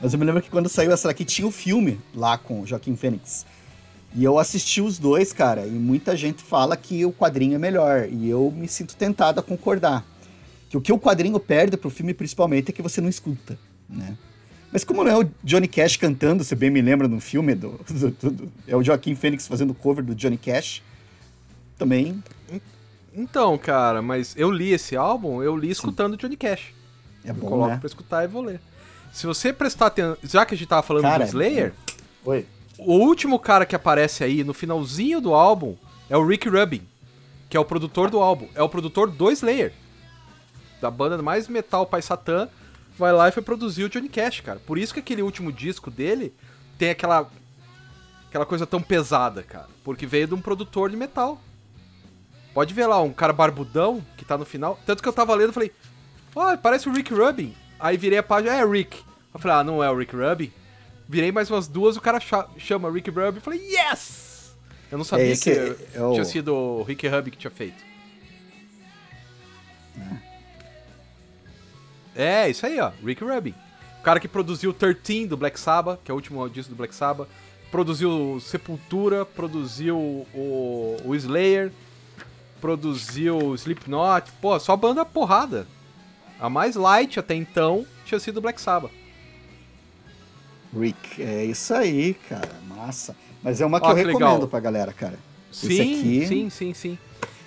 Mas eu me lembro que quando saiu essa daqui tinha o filme lá com o Joaquim Fênix. E eu assisti os dois, cara, e muita gente fala que o quadrinho é melhor. E eu me sinto tentado a concordar. Que o que o quadrinho perde pro filme, principalmente, é que você não escuta, né? Mas como não é o Johnny Cash cantando, você bem me lembra no filme, do, do- do- é o Joaquim Fênix fazendo cover do Johnny Cash, também Então, cara, mas eu li esse álbum, eu li escutando Johnny Cash. é eu bom, coloco né? pra escutar e vou ler. Se você prestar atenção. Já que a gente tava falando Cara, do Slayer, Oi. O último cara que aparece aí no finalzinho do álbum é o Rick Rubin, que é o produtor do álbum. É o produtor do Slayer. Da banda mais metal Pai Satã. Vai lá e foi produzir o Johnny Cash, cara. Por isso que aquele último disco dele tem aquela. aquela coisa tão pesada, cara. Porque veio de um produtor de metal. Pode ver lá, um cara barbudão que tá no final. Tanto que eu tava lendo e falei, ó, parece o Rick Rubin. Aí virei a página, é Rick. Eu falei, ah, não é o Rick Rubin. Virei mais umas duas, o cara cha- chama Rick Rubin. Eu falei, yes! Eu não sabia esse que é- é tinha sido o Rick Rubin que tinha feito. É, isso aí, ó. Rick Rubin. O cara que produziu 13 do Black Sabbath, que é o último disco do Black Sabbath. Produziu Sepultura, produziu o, o Slayer, produziu Slipknot. Pô, só banda porrada. A mais light até então tinha sido o Black Sabbath. Rick, é isso aí, cara, massa. Mas é uma que Ó, eu que recomendo legal. pra galera, cara. Sim, aqui- sim, sim, sim.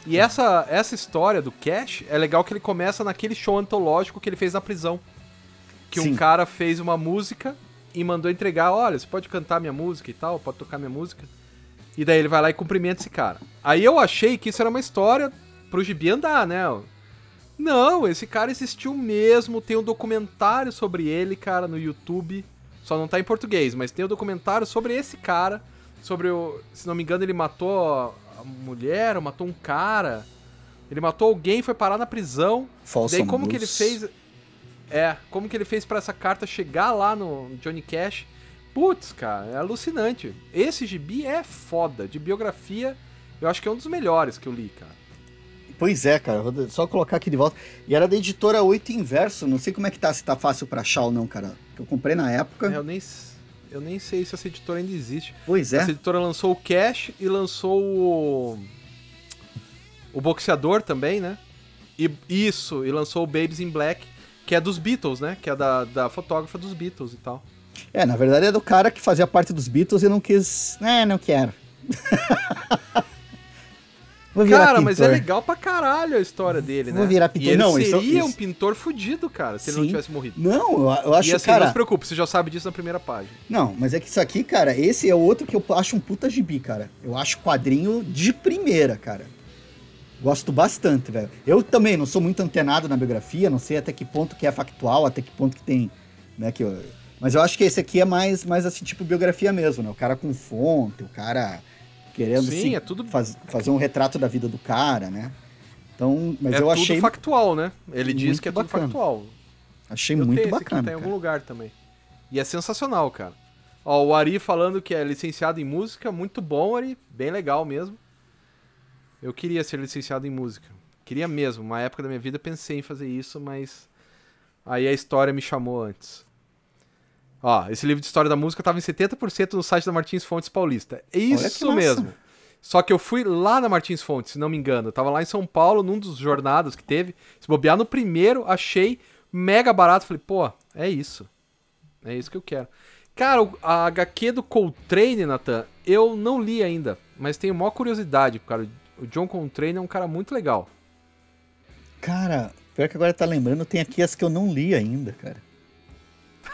E essa, essa história do Cash é legal que ele começa naquele show antológico que ele fez na prisão. Que Sim. um cara fez uma música e mandou entregar, olha, você pode cantar minha música e tal, pode tocar minha música. E daí ele vai lá e cumprimenta esse cara. Aí eu achei que isso era uma história pro Gibi andar, né? Não, esse cara existiu mesmo, tem um documentário sobre ele, cara, no YouTube. Só não tá em português, mas tem um documentário sobre esse cara, sobre o, se não me engano, ele matou a mulher, ou matou um cara. Ele matou alguém, foi parar na prisão. Folsom Daí como que ele fez É, como que ele fez pra essa carta chegar lá no Johnny Cash? Putz, cara, é alucinante. Esse gibi é foda, de biografia, eu acho que é um dos melhores que eu li, cara. Pois é, cara, vou só colocar aqui de volta. E era da editora 8 Inverso, não sei como é que tá, se tá fácil pra achar ou não, cara. Que eu comprei na época. Eu nem, eu nem sei se essa editora ainda existe. Pois é. Essa editora lançou o Cash e lançou o. O Boxeador também, né? E isso, e lançou o Babies in Black, que é dos Beatles, né? Que é da, da fotógrafa dos Beatles e tal. É, na verdade é do cara que fazia parte dos Beatles e não quis. É, não quero. Vou virar Cara, mas é pintor. legal pra caralho a história dele, né? Vou virar pintor. E ele Não, isso- seria isso- um pintor fudido, cara, se ele não Sim. tivesse morrido. Não, eu, eu acho, e assim, cara. não se preocupe, você já sabe disso na primeira página. Não, mas é que isso aqui, cara, esse é outro que eu acho um puta gibi, cara. Eu acho quadrinho de primeira, cara. Gosto bastante, velho. Eu também não sou muito antenado na biografia, não sei até que ponto que é factual, até que ponto que tem, né, que eu... Mas eu acho que esse aqui é mais, mais assim, tipo biografia mesmo, né? O cara com fonte, o cara querendo Sim, se- é tudo- faz- fazer um retrato da vida do cara, né? Então, mas é eu tudo achei, factual, né? Ele diz que é tudo bacana. factual. achei Eu muito tenho esse bacana. tá em algum lugar também. E é sensacional, cara. Ó, o Ari falando que é licenciado em música, muito bom, Ari. Bem legal mesmo. Eu queria ser licenciado em música. Queria mesmo. Uma época da minha vida pensei em fazer isso, mas aí a história me chamou antes. Ó, esse livro de história da música tava em 70% no site da Martins Fontes Paulista. É isso massa. mesmo. Só que eu fui lá na Martins Fontes, se não me engano. Eu tava lá em São Paulo, num dos jornadas que teve. Se bobear no primeiro, achei mega barato. Falei, pô, é isso. É isso que eu quero. Cara, a HQ do Coltrane, Nathan, eu não li ainda. Mas tenho maior curiosidade, cara. O John Coltrane é um cara muito legal. Cara, pior que agora tá lembrando, tem aqui as que eu não li ainda, cara.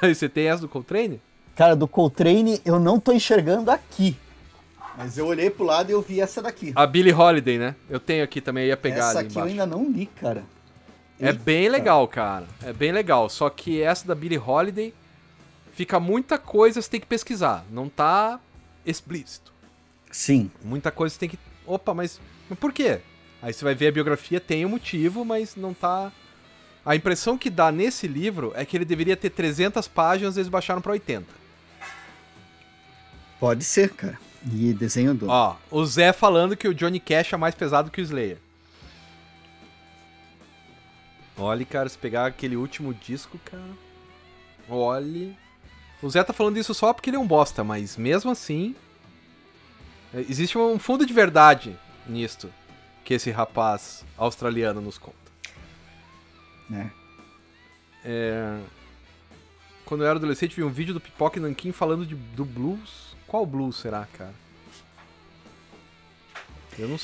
Você tem essa do Coltrane? Cara, do Coltrane eu não tô enxergando aqui. Mas eu olhei pro lado e eu vi essa daqui. A Billie Holiday, né? Eu tenho aqui também, eu ia pegar essa ali aqui eu ainda não li, cara. É Eita. bem legal, cara. É bem legal. Só que essa da Billie Holiday fica muita coisa, você tem que pesquisar. Não tá explícito. Sim. Muita coisa você tem que. Opa, mas Mas por quê? Aí você vai ver a biografia, tem um motivo, mas não tá. A impressão que dá nesse livro é que ele deveria ter 300 páginas, eles baixaram pra 80. Pode ser, cara. E desenho do. Ó, o Zé falando que o Johnny Cash é mais pesado que o Slayer. Olha, cara, se pegar aquele último disco, cara. Olhe. O Zé tá falando isso só porque ele é um bosta, mas mesmo assim. é, Existe um fundo de verdade nisto que esse rapaz australiano nos conta. Né? É... Quando eu era adolescente, vi um vídeo do Pipoca e Nankin falando de, do blues. Qual blues será, cara? Eu não,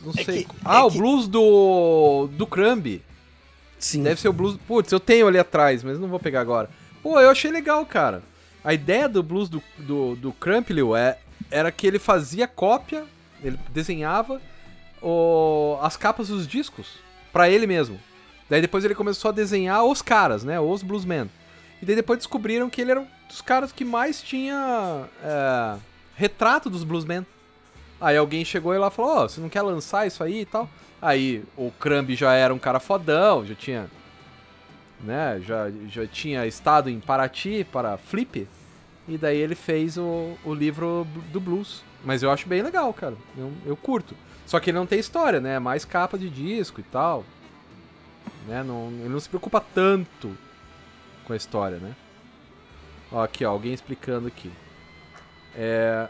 não É sei. que- ah, é o que- blues do. do Crumb. Sim. Deve ser o blues. Putz, eu tenho ali atrás, mas não vou pegar agora. Pô, eu achei legal, cara. A ideia do blues do, do, do Crumplew é, era que ele fazia cópia, ele desenhava o, as capas dos discos pra ele mesmo. Daí depois ele começou a desenhar os caras, né? Os bluesmen. E daí depois descobriram que ele era um dos caras que mais tinha é, retrato dos bluesmen. Aí alguém chegou e lá falou, ó, você não quer lançar isso aí e tal? Aí o Crumb já era um cara fodão, já tinha. Né, já, já tinha estado em Paraty para Flip. E daí ele fez o, o livro do blues. Mas eu acho bem legal, cara. Eu, eu curto. Só que ele não tem história, né? É mais capa de disco e tal. Né? Não, ele não se preocupa tanto com a história, né? Ó, aqui, ó, alguém explicando aqui. É,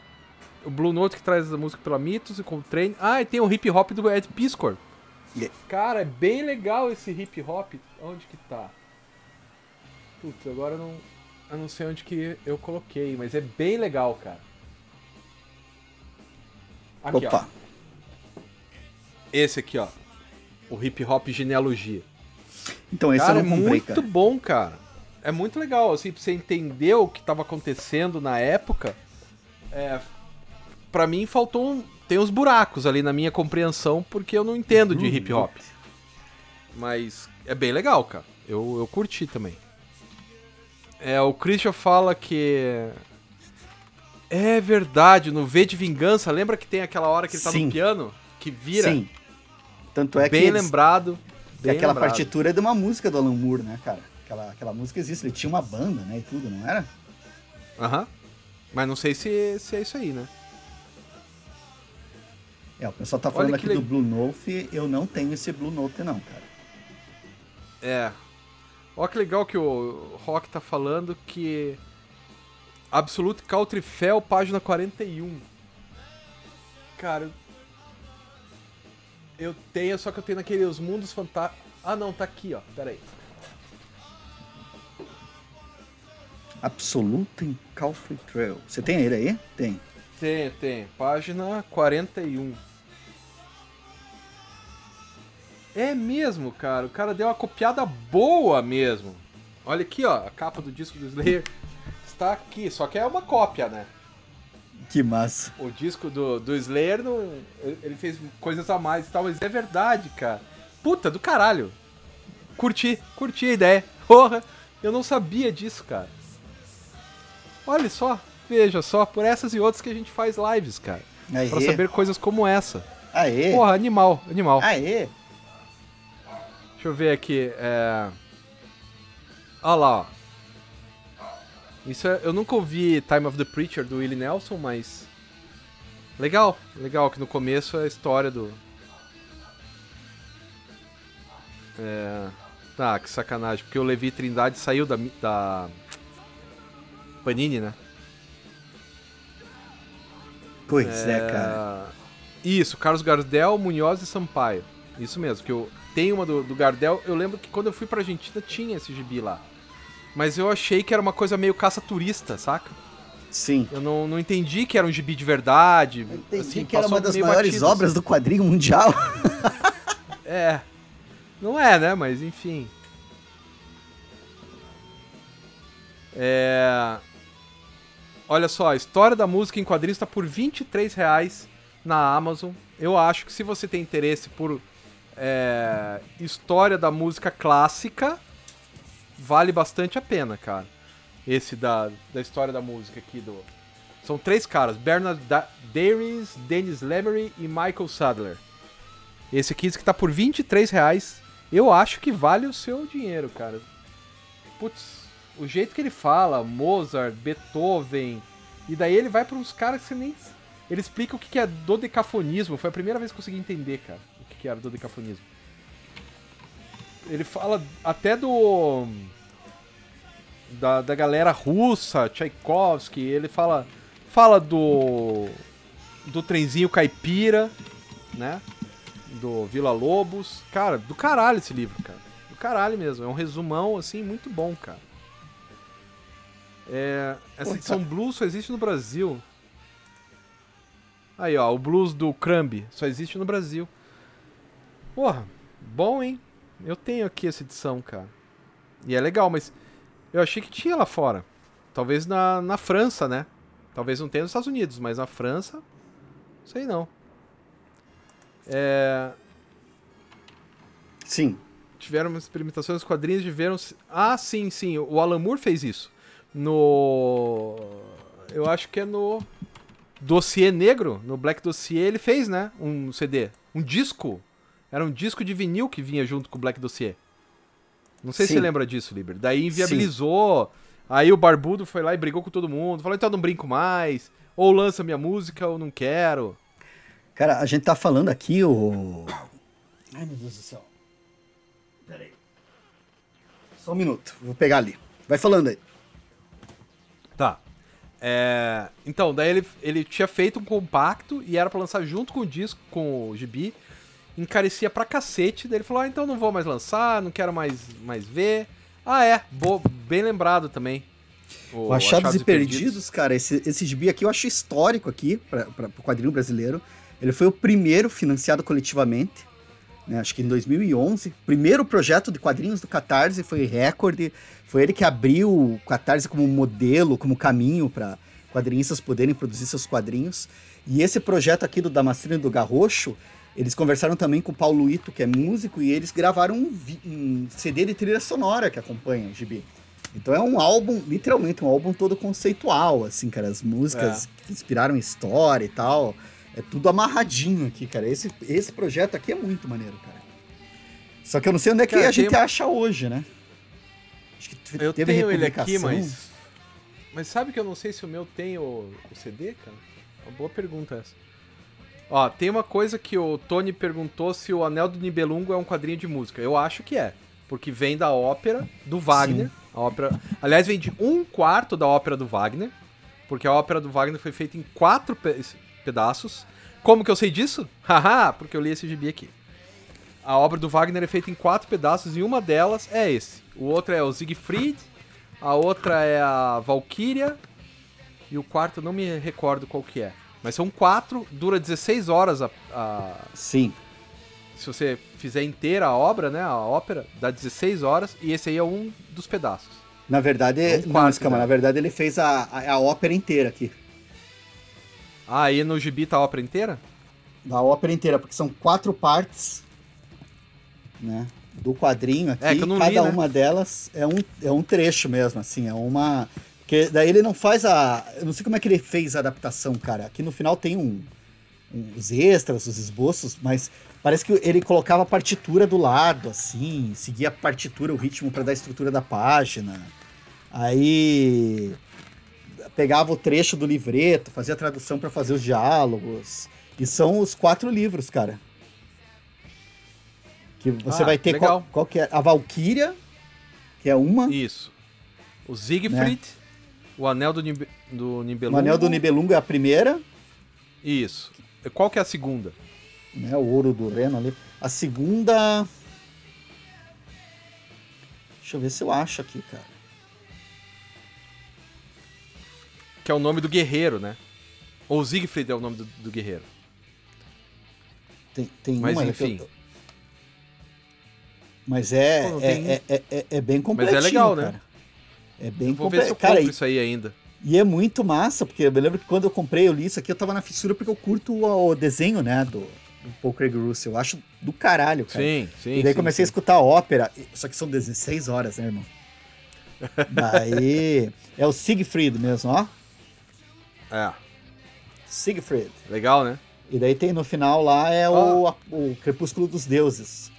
o Blue Note que traz a música pela Mitos e Coltrane. Ah, e tem o hip hop do Ed Piscor. Yeah. Cara, é bem legal esse hip hop. Onde que tá? Putz, agora eu não, eu não sei onde que eu coloquei, mas é bem legal, cara. Aqui, Opa. ó. Esse aqui, ó. O hip hop genealogia. Então esse cara, eu não é muito cara. bom, cara. É muito legal, assim, pra você entender o que tava acontecendo na época. É, para mim faltou um, tem uns buracos ali na minha compreensão porque eu não entendo de hip hop. Mas é bem legal, cara. Eu, eu curti também. É, o Christian fala que é verdade, no V de Vingança, lembra que tem aquela hora que ele tá Sim. no piano que vira? Sim. Tanto é que bem eles- lembrado. Bem aquela lembrado. partitura é de uma música do Alan Moore, né, cara? Aquela, aquela música existe, ele tinha uma banda, né, e tudo, não era? Aham. Mas não sei se, se é isso aí, né? É, o pessoal tá falando Olha aqui do Blue Note, eu não tenho esse Blue Note não, cara. É. Olha que legal que o Rock tá falando que. Absolute Countryfell, página 41. Cara. Eu tenho, só que eu tenho naquele Os Mundos Fantásticos. Ah, não, tá aqui, ó. Pera aí. Absolute em Calfrey Trail. Você tem ele aí? Tem. Tem, tem. Página 41. É mesmo, cara. O cara deu uma copiada boa mesmo. Olha aqui, ó. A capa do disco do Slayer está aqui. Só que é uma cópia, né? Que massa. O disco do, do Slayer, não, ele fez coisas a mais e tal, mas é verdade, cara. Puta, do caralho. Curti, curti a ideia. Porra, eu não sabia disso, cara. Olha só, veja só, por essas e outras que a gente faz lives, cara. Aê. Pra saber coisas como essa. Aê. Porra, animal, animal. Aê. Deixa eu ver aqui. É... Olha lá, ó. Isso é... Eu nunca ouvi Time of the Preacher do Willie Nelson, mas. Legal, legal que no começo é a história do. É. Tá, que sacanagem, porque o Levi Trindade saiu da. da... Panini, né? Pois é, cara. Isso, Carlos Gardel, Munhoz e Sampaio. Isso mesmo, que eu tenho uma do, do Gardel. Eu lembro que quando eu fui pra Argentina tinha esse gibi lá. Mas eu achei que era uma coisa meio caça-turista, saca? Sim. Eu não, não entendi que era um gibi de verdade. Entendi assim, que era uma das maiores batido, obras do quadrinho mundial. É. Não é, né? Mas enfim. É. Olha só, a história da música em quadrinhos está por 23 reais na Amazon. Eu acho que se você tem interesse por é, história da música clássica, vale bastante a pena, cara. Esse da, da história da música aqui do. São três caras: Bernard da Dennis Lemery e Michael Sadler. Esse aqui diz que tá por 23 reais. Eu acho que vale o seu dinheiro, cara. Putz, o jeito que ele fala, Mozart, Beethoven, e daí ele vai para uns caras que você nem. Ele explica o que é dodecafonismo. Foi a primeira vez que eu consegui entender, cara, o que era dodecafonismo. Ele fala até do. Da, da galera russa, Tchaikovsky. Ele fala. Fala do. Do trenzinho caipira, né? Do Vila Lobos. Cara, do caralho esse livro, cara. Do caralho mesmo. É um resumão, assim, muito bom, cara. É, essa edição blues só existe no Brasil. Aí, ó, o blues do Crumb só existe no Brasil. Porra, bom, hein? Eu tenho aqui essa edição, cara. E é legal, mas eu achei que tinha lá fora. Talvez na, na França, né? Talvez não tenha nos Estados Unidos, mas na França, sei não. É... Sim. Tiveram experimentações dos quadrinhos de ver. Ah, sim, sim. O Alan Moore fez isso. No. Eu acho que é no. Dossiê Negro, no Black Dossier, ele fez, né? Um CD. Um disco. Era um disco de vinil que vinha junto com o Black Dossier. Não sei Sim. se você lembra disso, Liber. Daí inviabilizou. Sim. Aí o Barbudo foi lá e brigou com todo mundo. Falou, então não brinco mais. Ou lança minha música ou não quero. Cara, a gente tá falando aqui o. Ai, meu Deus do céu. Pera aí. Só um minuto. Vou pegar ali. Vai falando aí. Tá. É... Então, daí ele, ele tinha feito um compacto e era para lançar junto com o disco, com o gibi. Encarecia pra cacete. Daí ele falou: ah, então não vou mais lançar, não quero mais, mais ver. Ah, é. Bo bem lembrado também. O, o Achados, Achados, e Perdidos, Perdidos, cara, esse, esse gibi aqui eu acho histórico aqui para o quadrinho brasileiro. Ele foi o primeiro financiado coletivamente, né, acho que em 2011. Primeiro projeto de quadrinhos do Catarse foi recorde. Foi ele que abriu o Catarse como modelo, como caminho para quadrinistas poderem produzir seus quadrinhos. E esse projeto aqui do Damasceno e do Garrocho, eles conversaram também com o Paulo Ito, que é músico, e eles gravaram um, um CD de trilha sonora que acompanha o gibi. Então é um álbum, literalmente, um álbum todo conceitual, assim, cara. As músicas é. que inspiraram história e tal. É tudo amarradinho aqui, cara. Esse, esse projeto aqui é muito maneiro, cara. Só que eu não sei onde é que cara, a gente acha hoje, né? Acho que eu tenho ele aqui, mas. Mas sabe que eu não sei se o meu tem o, o CD, cara? Uma boa pergunta essa. Ó, tem uma coisa que o Tony perguntou se o Anel do Nibelungo é um quadrinho de música. Eu acho que é. Porque vem da ópera do Wagner. Sim. A ópera. Aliás, vem de um quarto da ópera do Wagner. Porque a ópera do Wagner foi feita em quatro pe pedaços. Como que eu sei disso? Haha, porque eu li esse gibi aqui. A obra do Wagner é feita em quatro pedaços e uma delas é esse. O outro é o Siegfried, a outra é a Valkyria e o quarto eu não me recordo qual que é. Mas são quatro, dura 16 horas a, a... Sim. Se você fizer inteira a obra, né, a ópera, dá 16 horas e esse aí é um dos pedaços. Na verdade, é um quarto, não, né? na verdade ele fez a, a, a, ópera inteira aqui. Ah, e no gibi tá a ópera inteira? Da ópera inteira, porque são quatro partes né? Do quadrinho aqui, é, cada li, né? uma delas é um, é um trecho mesmo, assim, é uma. Porque daí ele não faz a. Eu não sei como é que ele fez a adaptação, cara. Aqui no final tem um, uns extras, os esboços, mas parece que ele colocava a partitura do lado, assim, seguia a partitura, o ritmo para dar a estrutura da página. Aí pegava o trecho do livreto, fazia a tradução para fazer os diálogos. E são os quatro livros, cara. Que você ah, vai ter qual, qual, que é? A Valkyria, que é uma. Isso. O Siegfried, né? O Anel do, Nib do Nibelungo. O Anel do Nibelungo é a primeira. Isso. Qual que é a segunda? Né, o Ouro do Reno ali. A segunda... Deixa eu ver se eu acho aqui, cara. Que é o nome do guerreiro, né? Ou Siegfried é o nome do, do guerreiro. Tem, tem Mas, uma enfim. Eu, mas é, é, é, é, é, é, bem completinho, Mas é legal, né? cara. né? É bem eu cara, compro isso aí ainda. E é muito massa, porque eu me lembro que quando eu comprei, eu li isso aqui, eu tava na fissura porque eu curto o, o desenho, né, do, do Paul Craig Russell. Eu acho do caralho, cara. Sim, sim. E daí sim, comecei sim. a escutar a ópera, só que são 16 horas, né, irmão? Daí. é o Siegfried mesmo, ó. É. Siegfried. Legal, né? E daí tem no final lá é o, a- o Crepúsculo dos Deuses.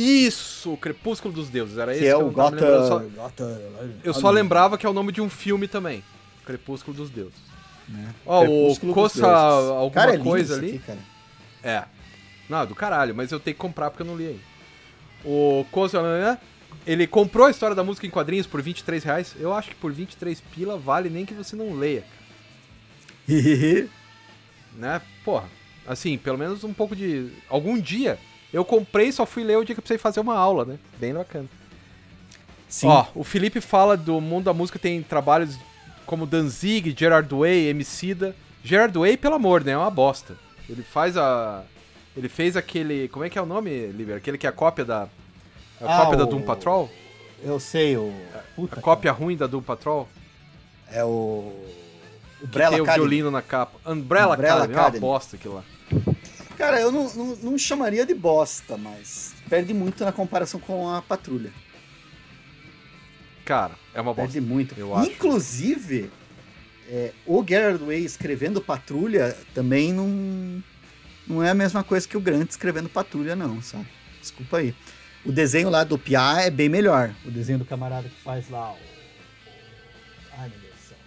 Isso, o Crepúsculo dos Deuses, era esse Que é eu o lembrando, eu só- Gota. Eu só lembrava que é o nome de um filme também. Crepúsculo dos Deuses. Né? Ó, o Crepúsculo dos Coça alguma Cara, é lindo coisa ali. aqui, cara. É. Não, do caralho, mas eu tenho que comprar porque eu não li ainda. O Coça, né? Ele comprou a história da música em quadrinhos por 23 reais. Eu acho que por 23 pila vale nem que você não leia. Né? Porra. Assim, pelo menos um pouco de. Algum dia eu comprei e só fui ler o dia que eu precisei fazer uma aula, né? Bem bacana. Sim. Ó, o Felipe fala do mundo da música tem trabalhos como Danzig, Gerard Way, Emicida. Gerard Way, pelo amor, né? É uma bosta. Ele faz a... Ele fez aquele... Como é que é o nome, Liber? Aquele que é a cópia da... A Ah, cópia da o- Doom Patrol? Eu sei, o. Puta, A cópia ruim da Doom Patrol? É o. O Que Umbrella tem o Academy. violino na capa. Umbrella, Umbrella Academy. É uma Academy. bosta aquilo lá. Cara, eu não, não, não chamaria de bosta, mas perde muito na comparação com a patrulha. Cara, é uma bosta. Perde muito. eu acho. Inclusive, é, o Gerard Way escrevendo Patrulha também não, não é a mesma coisa que o Grant escrevendo Patrulha, não, sabe? Desculpa aí. O desenho lá do Piá é bem melhor. O desenho do camarada que faz lá o- Ai, meu Deus do céu.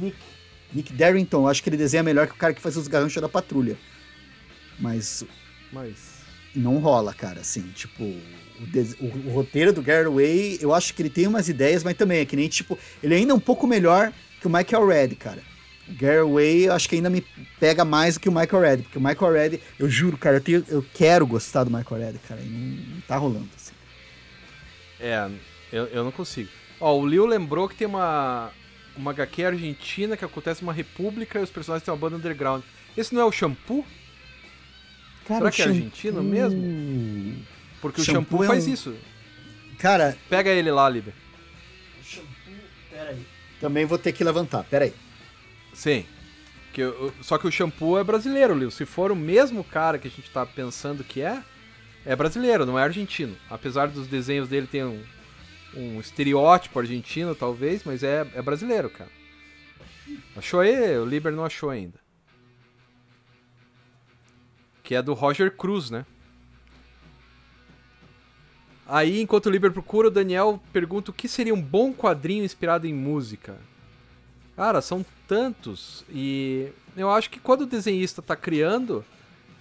Nick. Nick Darrington, acho que ele desenha melhor que o cara que faz os garranchos da patrulha. Mas Mas... não rola, cara, assim, tipo, o, des- o- o roteiro do Garrett Way, eu acho que ele tem umas ideias, mas também é que nem, tipo, ele é ainda um pouco melhor que o Michael Red, cara. O Garrett Way, eu acho que ainda me pega mais do que o Michael Red, porque o Michael Red, eu juro, cara, eu, tenho- eu quero gostar do Michael Red, cara, e não, não tá rolando, assim. É, eu, eu não consigo. Ó, o Liu lembrou que tem uma, uma HQ argentina que acontece numa república e os personagens têm uma banda underground. Esse não é o Shampoo? Cara, Será o que é argentino mesmo? Porque o Shampoo Shampoo é faz um- isso. Cara, Pega ele lá, Liber. o shampoo, peraí. Também vou ter que levantar, peraí. Sim. Que, o- só que o Shampoo é brasileiro, Liu. Se for o mesmo cara que a gente tá pensando que é, é brasileiro, não é argentino. Apesar dos desenhos dele ter um, um estereótipo argentino, talvez, mas é, é brasileiro, cara. Achou aí? O Liber não achou ainda. Que é do Roger Cruz, né? Aí, enquanto o Liber procura, o Daniel pergunta o que seria um bom quadrinho inspirado em música. Cara, são tantos. E eu acho que quando o desenhista tá criando,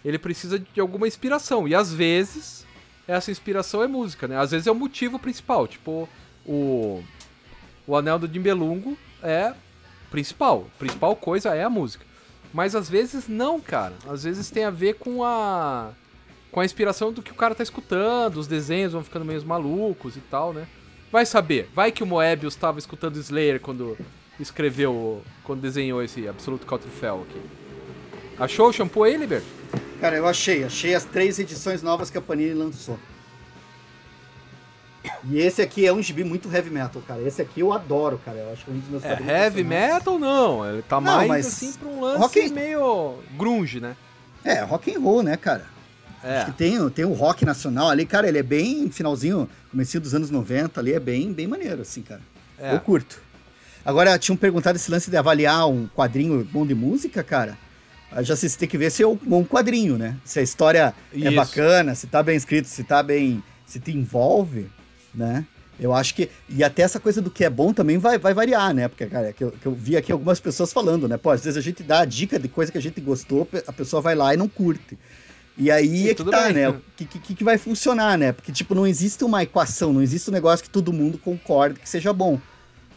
ele precisa de alguma inspiração. E às vezes, essa inspiração é música, né? Às vezes é o motivo principal. Tipo, o, o Anel do Dimbelungo é principal. Principal coisa é a música. Mas às vezes não, cara. Às vezes tem a ver com a. Com a inspiração do que o cara tá escutando, os desenhos vão ficando meio malucos e tal, né? Vai saber. Vai que o Moebius tava escutando Slayer quando escreveu, quando desenhou esse Absolute Counterfell aqui. Achou o shampoo aí, Liber? Cara, eu achei, achei as três edições novas que a Panini lançou. E esse aqui é um gibi muito heavy metal, cara. Esse aqui eu adoro, cara. Eu acho que é um dos meus É heavy metal não, ele tá Não, mais mas assim pra um lance rock- meio grunge, né? É, rock and roll, né, cara? É. Acho que tem, o- tem o rock nacional ali, cara, ele é bem finalzinho, comecinho dos anos 90 ali, é bem, bem maneiro, assim, cara. É. Eu curto. Agora, tinham perguntado esse lance de avaliar um quadrinho bom de música, cara. Já se tem que ver se é um bom quadrinho, né? Se a história é Isso. bacana, se tá bem escrito, se tá bem. se te envolve, né? Eu acho que. E até essa coisa do que é bom também vai, vai variar, né? Porque, cara, que eu, que eu vi aqui algumas pessoas falando, né? Pô, às vezes a gente dá a dica de coisa que a gente gostou, a pessoa vai lá e não curte. E aí E é que tá, bem, né? né? O que, que, que vai funcionar, né? Porque, tipo, não existe uma equação, não existe um negócio que todo mundo concorde que seja bom.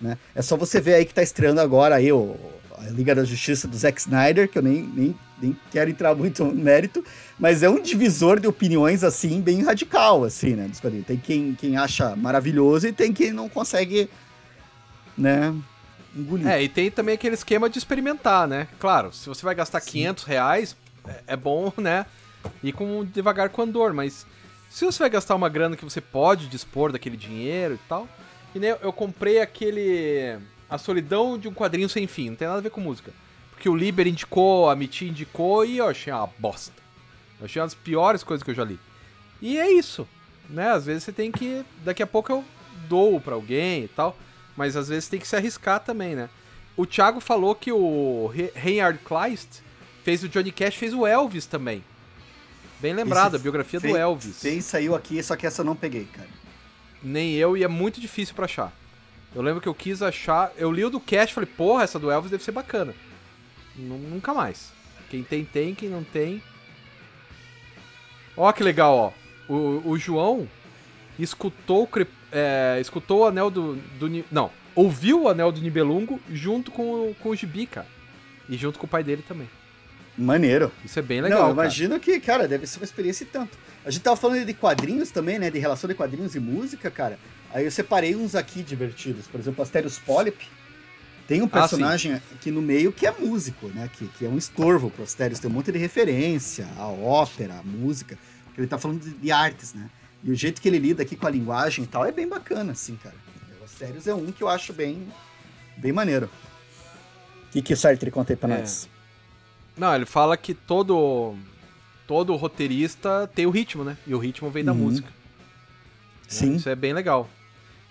Né? É só você ver aí que tá estreando agora aí o, a Liga da Justiça do Zack Snyder, que eu nem, nem, nem quero entrar muito no mérito, mas é um divisor de opiniões, assim, bem radical, assim, né? Tem quem, quem acha maravilhoso e tem quem não consegue, né, engolir. É, e tem também aquele esquema de experimentar, né? Claro, se você vai gastar 500 reais, é- é bom, né? Ir com devagar com andor, mas se você vai gastar uma grana que você pode dispor daquele dinheiro e tal, e nem eu, eu comprei aquele A Solidão de um Quadrinho Sem Fim, não tem nada a ver com música. Porque o Liber indicou, a Miti indicou e eu achei uma bosta. Eu achei uma das piores coisas que eu já li. E é isso, né? Às vezes você tem que. Daqui a pouco eu dou pra alguém e tal. Mas às vezes tem que se arriscar também, né? O Thiago falou que o Re- Reinhard Kleist fez o Johnny Cash, fez o Elvis também. Bem lembrado, Esse a biografia fez- do Elvis. Fez, saiu aqui, só que essa eu não peguei, cara. Nem eu, e é muito difícil pra achar. Eu lembro que eu quis achar. Eu li o do Cash e falei, porra, essa do Elvis deve ser bacana. Nu- Nunca mais. Quem tem, tem, quem não tem. Ó, que legal, ó. O, o João escutou, é, escutou o anel do, do. Não, ouviu o anel do Nibelungo junto com, com o Gibi, cara. E junto com o pai dele também. Maneiro. Isso é bem legal. não, imagino que, cara, deve ser uma experiência e tanto. A gente tava falando de quadrinhos também, né? De relação de quadrinhos e música, cara. Aí eu separei uns aqui divertidos. Por exemplo, Asterios Polyp. Tem um Ah, personagem aqui no meio que é músico, né? Que, que é um estorvo pro Asterios. Tem um monte de referência à ópera, à música. Porque ele tá falando de, de artes, né? E o jeito que ele lida aqui com a linguagem e tal é bem bacana, assim, cara. O Asterios é um que eu acho bem, bem maneiro. O que, que o Sartre conta aí pra É. nós? Não, ele fala que todo todo roteirista tem o ritmo, né? E o ritmo vem da uhum. música. Né? Sim. Isso é bem legal.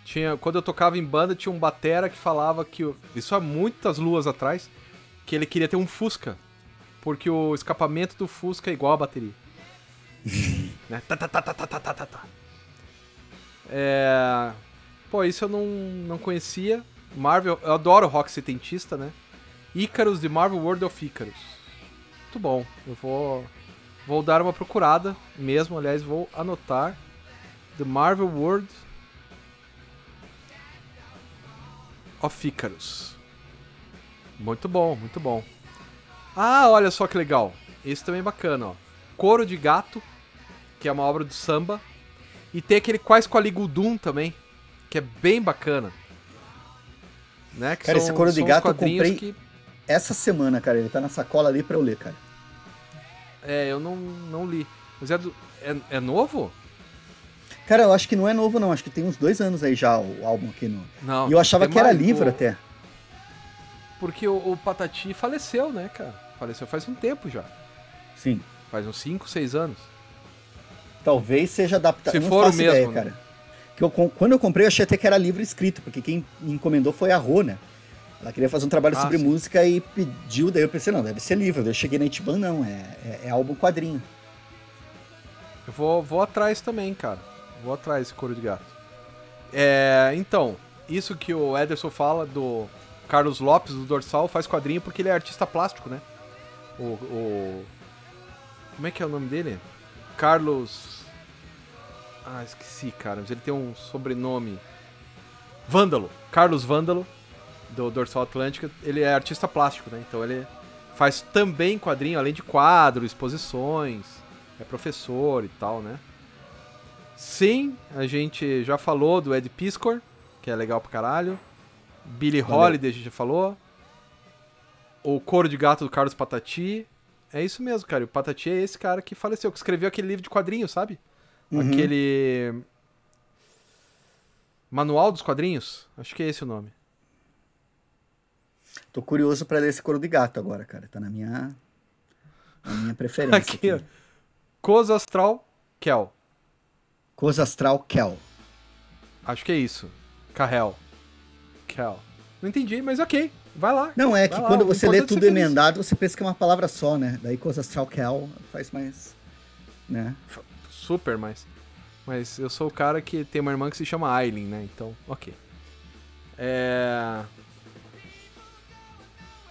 Tinha, quando eu tocava em banda, tinha um batera que falava que. Isso há muitas luas atrás. Que ele queria ter um Fusca. Porque o escapamento do Fusca é igual a bateria. né? Tá, tá, tá, tá, tá, tá, tá, tá, tá. É... Pô, isso eu não, não conhecia. Marvel, eu adoro rock setentista, né? Icarus de Marvel World of Icarus. Muito bom. Eu vou vou dar uma procurada mesmo, aliás, vou anotar The Marvel World of Icarus. Muito bom, muito bom. Ah, olha só que legal. Esse também é bacana, ó. Coro de Gato, que é uma obra do samba. E tem aquele Quais com a Ligudum também, que é bem bacana. Né? Que Cara, esse Coro de são Gato eu comprei- que Essa semana, cara, ele tá na sacola ali pra eu ler, cara. É, eu não, não li. Mas é, do, é, é novo? Cara, eu acho que não é novo, não. Acho que tem uns dois anos aí já o álbum aqui no. Não. E eu achava que era livro o- até. Porque o, o Patati faleceu, né, cara? Faleceu faz um tempo já. Sim. Faz uns 5, 6 anos. Talvez seja adaptado. Se não for o mesmo, ideia, né? cara. Que eu, quando eu comprei, eu achei até que era livro escrito, porque quem me encomendou foi a Rô, né? Ela queria fazer um trabalho Ah, sobre sim. música e pediu, daí eu pensei, não, deve ser livro. Daí eu cheguei na Itiban, não, é, é, é álbum quadrinho. Eu vou, vou atrás também, cara. Vou atrás desse couro de gato. É, então, isso que o Ederson fala do Carlos Lopes, do Dorsal, faz quadrinho porque ele é artista plástico, né? O, o- Como é que é o nome dele? Carlos. Ah, esqueci, cara. Mas ele tem um sobrenome. Vândalo. Carlos Vândalo, do Dorsal Atlântica. Ele é artista plástico, né? Então ele faz também quadrinho, além de quadro, exposições. É professor e tal, né? Sim, a gente já falou do Ed Piscor, que é legal pra caralho. Billy Valeu. Holiday a gente já falou. O Coro de Gato do Carlos Patati. É isso mesmo, cara. O Patati é esse cara que faleceu, que escreveu aquele livro de quadrinhos, sabe? Uhum. Aquele. Manual dos quadrinhos? Acho que é esse o nome. Tô curioso pra ler esse Coro de Gato agora, cara. Tá na minha, na minha preferência. Aqui, aqui. Cos Astral Kel. Coisa Astral Kel. Acho que é isso. Carrel. Kel. Não entendi, mas ok. Vai lá. Não, é que lá, quando você lê é tudo emendado, você pensa que é uma palavra só, né? Daí Coisa Astral Kel faz mais. Né? Super, mas. Mas eu sou o cara que tem uma irmã que se chama Aileen, né? Então, ok. É.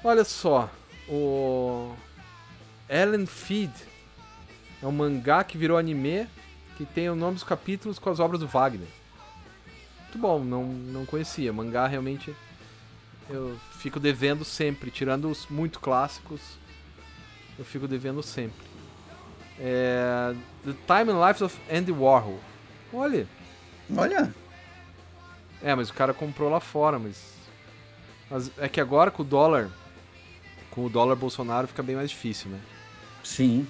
Olha só. O. Ellen Feed é um mangá que virou anime que tem o nome dos capítulos com as obras do Wagner. Muito bom, não, não conhecia. Mangá realmente eu fico devendo sempre, tirando os muito clássicos, eu fico devendo sempre. É, The Time and Lives of Andy Warhol. Olha, Olha, é, mas o cara comprou lá fora, mas, mas é que agora com o dólar, com o dólar Bolsonaro fica bem mais difícil, né? sim.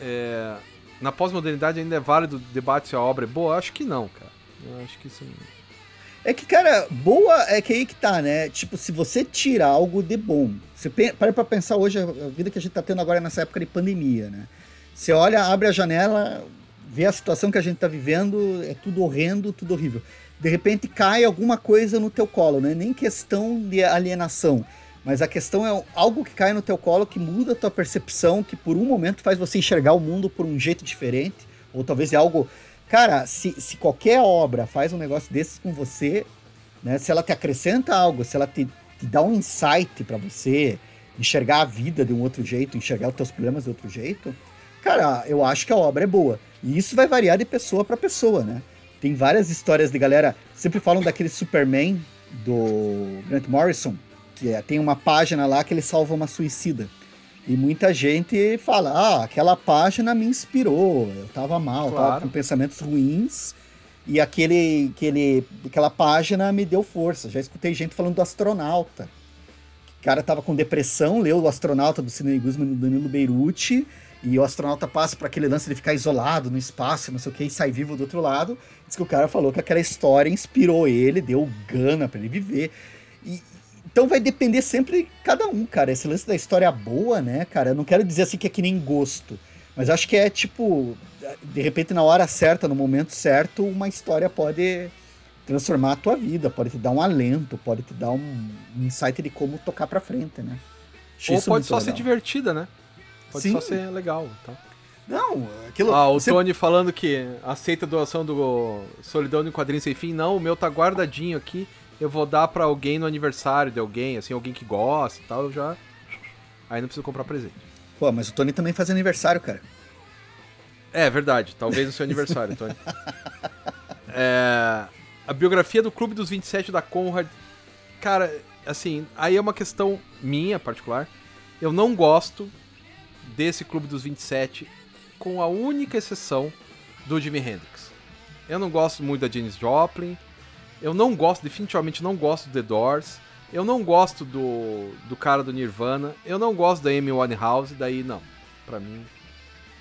É, na pós-modernidade ainda é válido o debate se a obra é boa? Eu acho que não, cara. Eu acho que isso não... É que, cara, boa é que aí que tá, né? Tipo, se você tira algo de bom, você para pra pensar hoje, a vida que a gente tá tendo agora nessa época de pandemia, né? Você olha, abre a janela, vê a situação que a gente tá vivendo, é tudo horrendo, tudo horrível. De repente cai alguma coisa no teu colo, né? Nem questão de alienação, Mas a questão é algo que cai no teu colo que muda a tua percepção, que por um momento faz você enxergar o mundo por um jeito diferente. Ou talvez é algo. Cara, se, se qualquer obra faz um negócio desses com você, né? Se ela te acrescenta algo, se ela te, te dá um insight para você enxergar a vida de um outro jeito, enxergar os teus problemas de outro jeito, cara, eu acho que a obra é boa. E isso vai variar de pessoa para pessoa, né? Tem várias histórias de galera. Sempre falam daquele Superman do Grant Morrison que é, tem uma página lá que ele salva uma suicida. E muita gente fala: ah, aquela página me inspirou, eu tava mal, claro. tava com pensamentos ruins, e aquele, aquele, aquela página me deu força. Já escutei gente falando do astronauta. O cara tava com depressão, leu o astronauta do Sidney Guzman do Danilo Beirute, e o astronauta passa para aquele lance de ficar isolado no espaço, não sei o que, e sai vivo do outro lado. Diz que o cara falou que aquela história inspirou ele, deu gana para ele viver. E, então vai depender sempre de cada um, cara. Esse lance da história boa, né, cara? Eu não quero dizer assim que é que nem gosto. Mas acho que é tipo, de repente, na hora certa, no momento certo, uma história pode transformar a tua vida, pode te dar um alento, pode te dar um, insight de como tocar pra frente, né? Ou pode só legal. ser divertida, né? Pode Sim. só ser legal. Então. Não, aquilo. Ah, o você... Tony falando que aceita a doação do Solidão no Quadrinho Sem Fim. Não, o meu tá guardadinho aqui eu vou dar para alguém no aniversário de alguém, assim, alguém que gosta e tal, eu já. Aí não preciso comprar presente. Pô, mas o Tony também faz aniversário, cara. É, verdade. Talvez no seu aniversário, Tony. É, a biografia do Clube dos 27 da Conrad. Cara, assim, aí é uma questão minha particular. Eu não gosto desse Clube dos 27, com a única exceção do Jimi Hendrix. Eu não gosto muito da Janis Joplin. Eu não gosto, definitivamente não gosto do The Doors. Eu não gosto do, do cara do Nirvana. Eu não gosto da Amy Winehouse, daí não. Pra mim.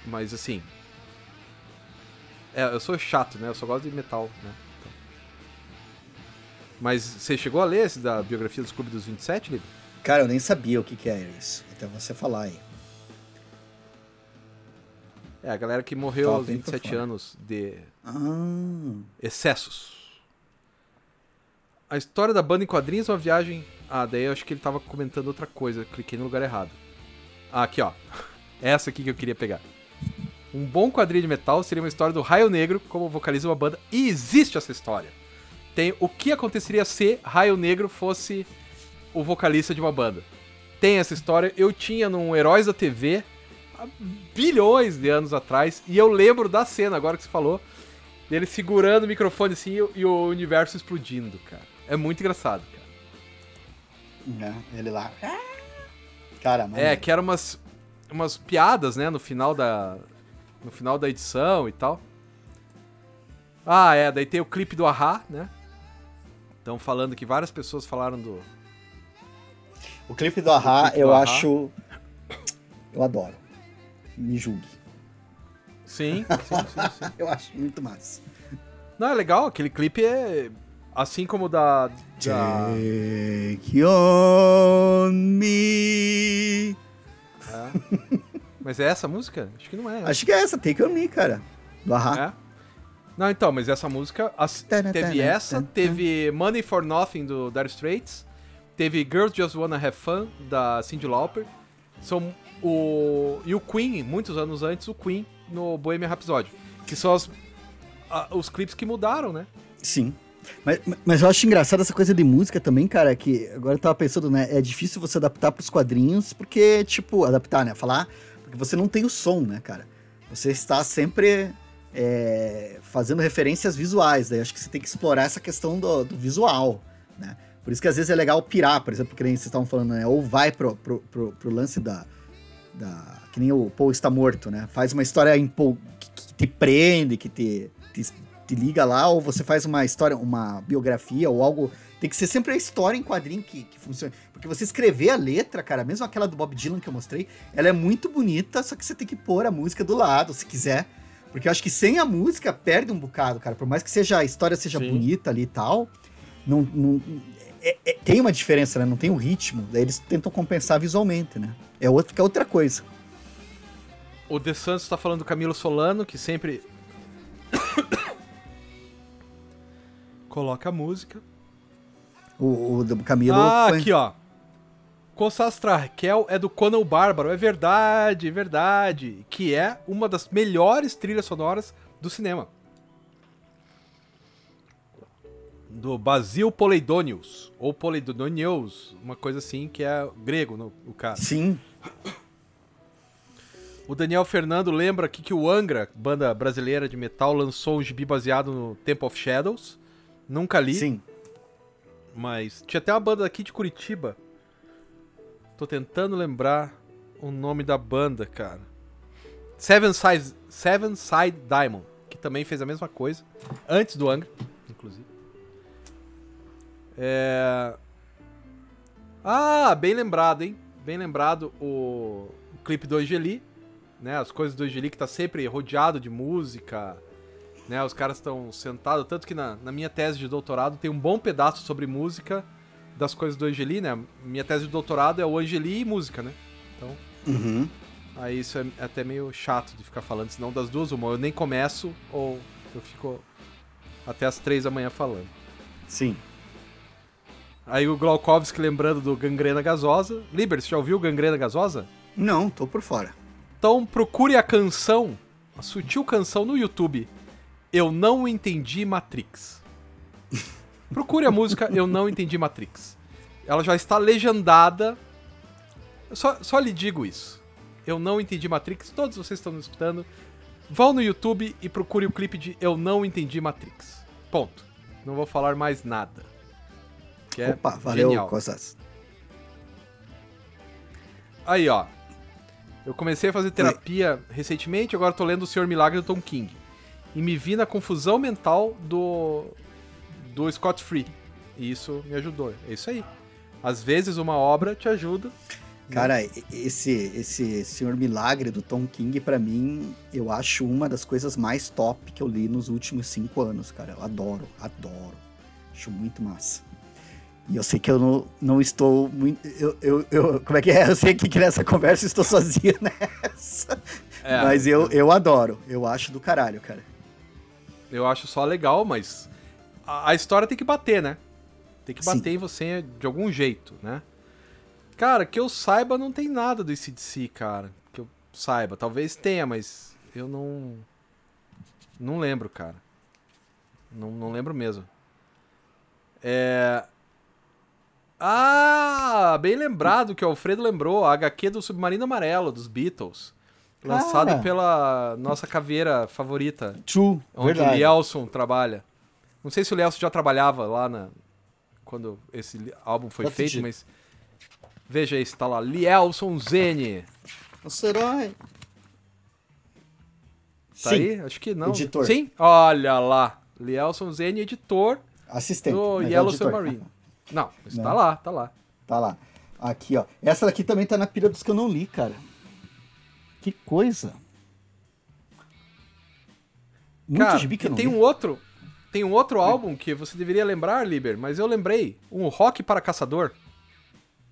Mas assim. É, eu sou chato, né? Eu só gosto de metal, né? Então. Mas você chegou a ler esse da biografia dos Clube dos 27, Libre? Cara, eu nem sabia o que, que era isso. Até você falar aí. É, a galera que morreu aos 27 anos de ah. excessos. A história da banda em quadrinhos é uma viagem. Ah, daí eu acho que ele tava comentando outra coisa. cliquei no lugar errado. Ah, aqui, ó. Essa aqui que eu queria pegar. Um bom quadrinho de metal seria uma história do Raio Negro como vocaliza uma banda. E existe essa história. Tem o que aconteceria se Raio Negro fosse o vocalista de uma banda. Tem essa história. Eu tinha num Heróis da TV bilhões de anos atrás. E eu lembro da cena, agora que você falou, dele segurando o microfone assim e o universo explodindo, cara. É muito engraçado, cara. É, ele lá. Cara, mano. É, que eram umas, umas piadas, né, no final da. No final da edição e tal. Ah, é, daí tem o clipe do Ahá, né? Estão falando que várias pessoas falaram do. O clipe do Ahá, eu Ahá. acho. Eu adoro. Me julgue. Sim, sim, sim, sim. eu acho muito massa. Não, é legal, aquele clipe é Assim como da. da... Take on me. É. Mas é essa música? Acho que não é. Acho que é essa, Take on me, cara. Do Ahá. É? Não, então, mas essa música. As, teve essa, teve Money for Nothing do Dire Straits, teve Girls Just Wanna Have Fun da Cyndi Lauper. São o. E o Queen, muitos anos antes, o Queen no Bohemian Rhapsody. Que são as, a, os clipes que mudaram, né? Sim. Mas, mas eu acho engraçado essa coisa de música também, cara, que agora eu tava pensando, né? É difícil você adaptar pros quadrinhos, porque, tipo, adaptar, né? Falar, porque você não tem o som, né, cara? Você está sempre é, fazendo referências visuais, daí acho que você tem que explorar essa questão do, do visual, né? Por isso que às vezes é legal pirar, por exemplo, que nem vocês estavam falando, né? Ou vai pro, pro, pro, pro lance da, da. Que nem o Paul está morto, né? Faz uma história empol... que, que te prende, que te, te te liga lá, ou você faz uma história, uma biografia ou algo. Tem que ser sempre a história em quadrinho que, que funciona. Porque você escrever a letra, cara, mesmo aquela do Bob Dylan que eu mostrei, ela é muito bonita, só que você tem que pôr a música do lado, se quiser. Porque eu acho que sem a música perde um bocado, cara. Por mais que seja a história seja Sim. bonita ali e tal, não, não é, é, tem uma diferença, né? Não tem o um ritmo. Daí eles tentam compensar visualmente, né? É, outro, é outra coisa. O De Santos tá falando do Camilo Solano, que sempre Coloca a música. O, o do Camilo. Ah, foi... aqui, ó. Cossastra Raquel é do Conan o Bárbaro, é verdade, é verdade. Que é uma das melhores trilhas sonoras do cinema. Do Basil Poleidonius, ou Poleidonius, uma coisa assim, que é grego no, o cara. Sim. O Daniel Fernando lembra aqui que o Angra, banda brasileira de metal, lançou um gibi baseado no Temple of Shadows. Nunca li. Sim. Mas tinha até uma banda aqui de Curitiba. Tô tentando lembrar o nome da banda, cara. Seven Side, Seven Side Diamond, que também fez a mesma coisa. Antes do Angra, inclusive. É... Ah, bem lembrado, hein? Bem lembrado o, o clipe do Angeli, né? As coisas do Angeli que tá sempre rodeado de música, né? Os caras estão sentados, tanto que na, na minha tese de doutorado tem um bom pedaço sobre música das coisas do Angeli, né? Minha tese de doutorado é o Angeli e música, né? Então, Uhum. aí isso é até meio chato de ficar falando, senão das duas, uma, eu nem começo ou eu fico até as três da manhã falando. Sim. Aí o Glaukovski lembrando do Gangrena Gasosa. Liber, você já ouviu Gangrena Gasosa? Não, tô por fora. Então procure a canção, a sutil canção no YouTube. Eu não entendi Matrix. Procure a música Eu não entendi Matrix. Ela já está legendada. Eu só, só lhe digo isso. Eu não entendi Matrix. Todos vocês estão me escutando. Vão no YouTube e procure o clipe de Eu não entendi Matrix. Ponto. Não vou falar mais nada. Que é Opa, valeu, genial. Costas. Aí, ó. Eu comecei a fazer terapia recentemente, agora tô lendo O Senhor Milagre do Tom King. E me vi na confusão mental do do Scott Free. E isso me ajudou. É isso aí. Às vezes uma obra te ajuda. Cara, e- esse esse Senhor Milagre do Tom King, pra mim, eu acho uma das coisas mais top que eu li nos últimos cinco anos, cara. Eu adoro, adoro. Acho muito massa. E eu sei que eu não, não estou muito. Eu, eu, eu- como é que é? Eu sei que, nessa conversa eu estou sozinho nessa. É, Mas eu, eu adoro. Eu acho do caralho, cara. Eu acho só legal, mas a, a história tem que bater, né? Tem que Sim. bater em você de algum jeito, né? Cara, que eu saiba, não tem nada do ICDC, cara. Que eu saiba. Talvez tenha, mas eu não. Não lembro, cara. Não, não lembro mesmo. É. Ah, bem lembrado que o Alfredo lembrou, a HQ do Submarino Amarelo, dos Beatles. Lançado Cara. pela nossa caveira favorita, True, onde o verdade. Lielson trabalha. Não sei se o Lielson já trabalhava lá na quando esse álbum foi te feito, mas veja aí, tá lá, Lielson Zene. Nosso herói. Tá Sim, aí? Acho que não. Editor. Sim? Olha lá. Lielson Zene, editor assistente. do é Yellow editor. Submarine. Não, isso tá lá, tá lá. Tá lá. Aqui, ó. Essa daqui também tá na pilha dos que eu não li, cara. Que coisa. Muito Cara, gibi que tem li. um outro, tem um outro álbum que você deveria lembrar, Liber, mas eu lembrei, um Rock para Caçador.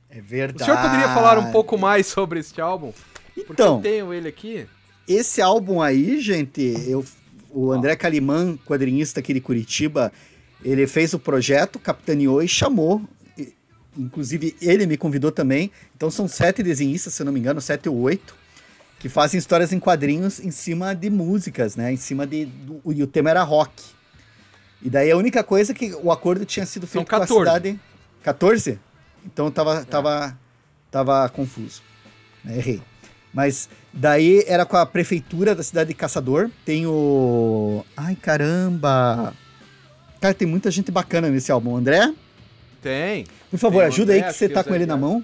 É O verdade. senhor poderia falar um pouco mais sobre este álbum? Porque Então, eu tenho ele aqui. esse álbum aí, gente, eu, o André Calimã, quadrinista aqui de Curitiba, ele fez o projeto, capitaneou e chamou. E, Inclusive, ele me convidou também. Então, são sete desenhistas, se eu não me engano, sete ou oito, que fazem histórias em quadrinhos em cima de músicas, né? Em cima de. Do, e o tema era rock. E daí a única coisa é que o acordo tinha sido São feito com a 14. cidade. 14? Então tava, tava, tava confuso. né? Errei. Mas daí era com a prefeitura da cidade de Caçador. Tem o. Ai, caramba! Cara, tem muita gente bacana nesse álbum. André, Tem. por favor, Tem ajuda André, aí que você tá com ele na mão.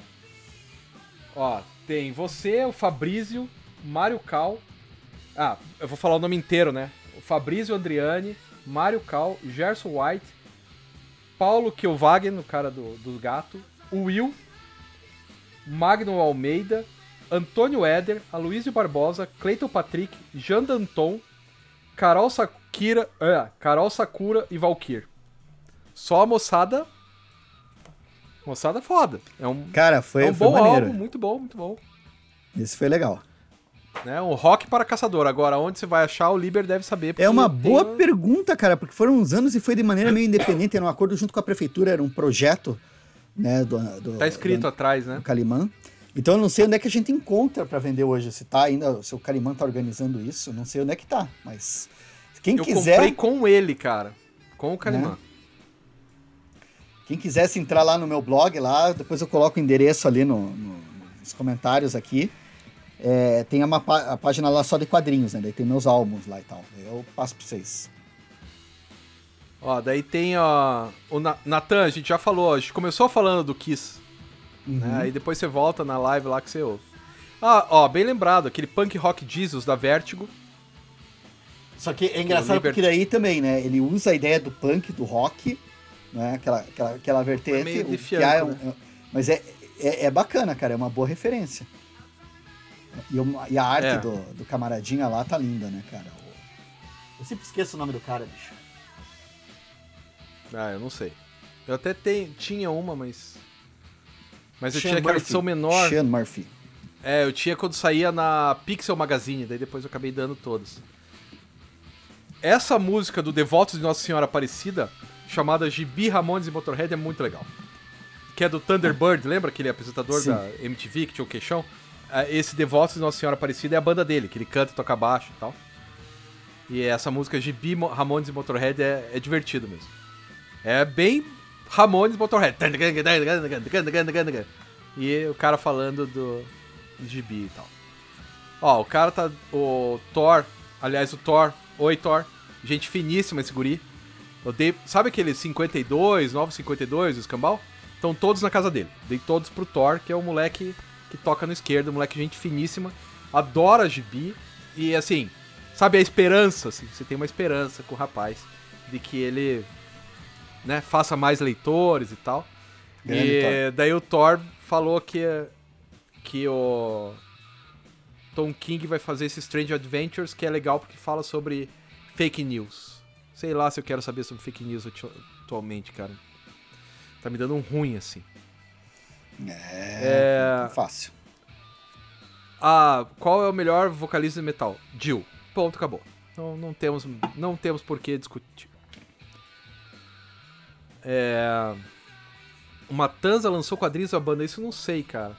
Ó, tem você, o Fabrício, Mário Cal. Ah, eu vou falar o nome inteiro, né? O Fabrício Andriani, Mário Cal, Gerson White, Paulo Kielwagen, o cara do, do gato, o Will, Magno Almeida, Antônio Éder, Aloysio Barbosa, Cleiton Patrick, Jean Danton, Carol Sakura, é, Carol Sakura e Valkyr. Só a moçada. Moçada foda. É um, Cara, foi, é um foi bom maneiro. álbum, muito bom, muito bom. Esse foi legal. Né? Um rock para caçador. Agora, onde você vai achar, o Liber deve saber. É uma boa pergunta, cara, porque foram uns anos e foi de maneira meio independente, era um acordo junto com a prefeitura, era um projeto né? Do, do, tá escrito do, atrás, né? Do Calimã. Então eu não sei onde é que a gente encontra para vender hoje. Se tá ainda, se o Calimã tá organizando isso, não sei onde é que tá, mas quem eu quiser. Comprei com ele, cara. Com o Calimã. Né? Quem quisesse entrar lá no meu blog, lá, depois eu coloco o endereço ali no, no, nos comentários aqui. É, tem uma a página lá só de quadrinhos, né? Daí tem meus álbuns lá e tal. Eu passo pra vocês. Ó, daí tem ó, o Natan, a gente já falou, a gente começou falando do Kiss. Né? Uhum. Né? Aí depois você volta na live lá que você ouve. Ah, ó, bem lembrado, aquele punk rock Jesus da Vertigo. Só que é engraçado Liber... porque daí também, né? Ele usa a ideia do punk, do rock, né? Aquela, aquela, aquela vertente. É meio de fianco, é um, né? mas é, é, é, bacana, cara, é uma boa referência. E, e a arte é. do, do camaradinha lá tá linda, né, cara? Eu sempre esqueço o nome do cara, bicho. Ah, eu não sei. Eu até tenho, tinha uma, mas. Mas eu Sean tinha aquela edição menor. Sean Murphy. É, eu tinha quando saía na Pixel Magazine, daí depois eu acabei dando todas. Essa música do Devotos de Nossa Senhora Aparecida, chamada Gibi Ramones e Motorhead, é muito legal. Que é do Thunderbird, lembra aquele apresentador Sim. da MTV que tinha o queixão? É, esse Devotos de Nossa Senhora Aparecida é a banda dele, que ele canta e toca baixo e tal. E essa música Gibi Ramones e Motorhead é, é divertido mesmo. É bem Ramones Motorhead. E o cara falando do gibi e tal. Ó, o cara tá. O Thor, aliás, o Thor. Oi, Thor. Gente finíssima esse guri. Dei, sabe aquele 52, 952, o escambau? Estão todos na casa dele. Dei todos pro Thor, que é o moleque que toca no esquerdo, moleque gente finíssima. Adora gibi. E assim, sabe a esperança, assim, você tem uma esperança com o rapaz de que ele né, faça mais leitores e tal. Grande e Thor. daí o Thor falou que, que o Tom King vai fazer esse Strange Adventures, que é legal porque fala sobre fake news. Sei lá se eu quero saber sobre fake news atualmente, cara. Tá me dando um ruim, assim. É, é... fácil. Ah, qual é o melhor vocalista de metal? Jill. Ponto, acabou. Não, não temos, não temos por que discutir. É... O Matanza lançou quadrinhos da banda, isso eu não sei, cara.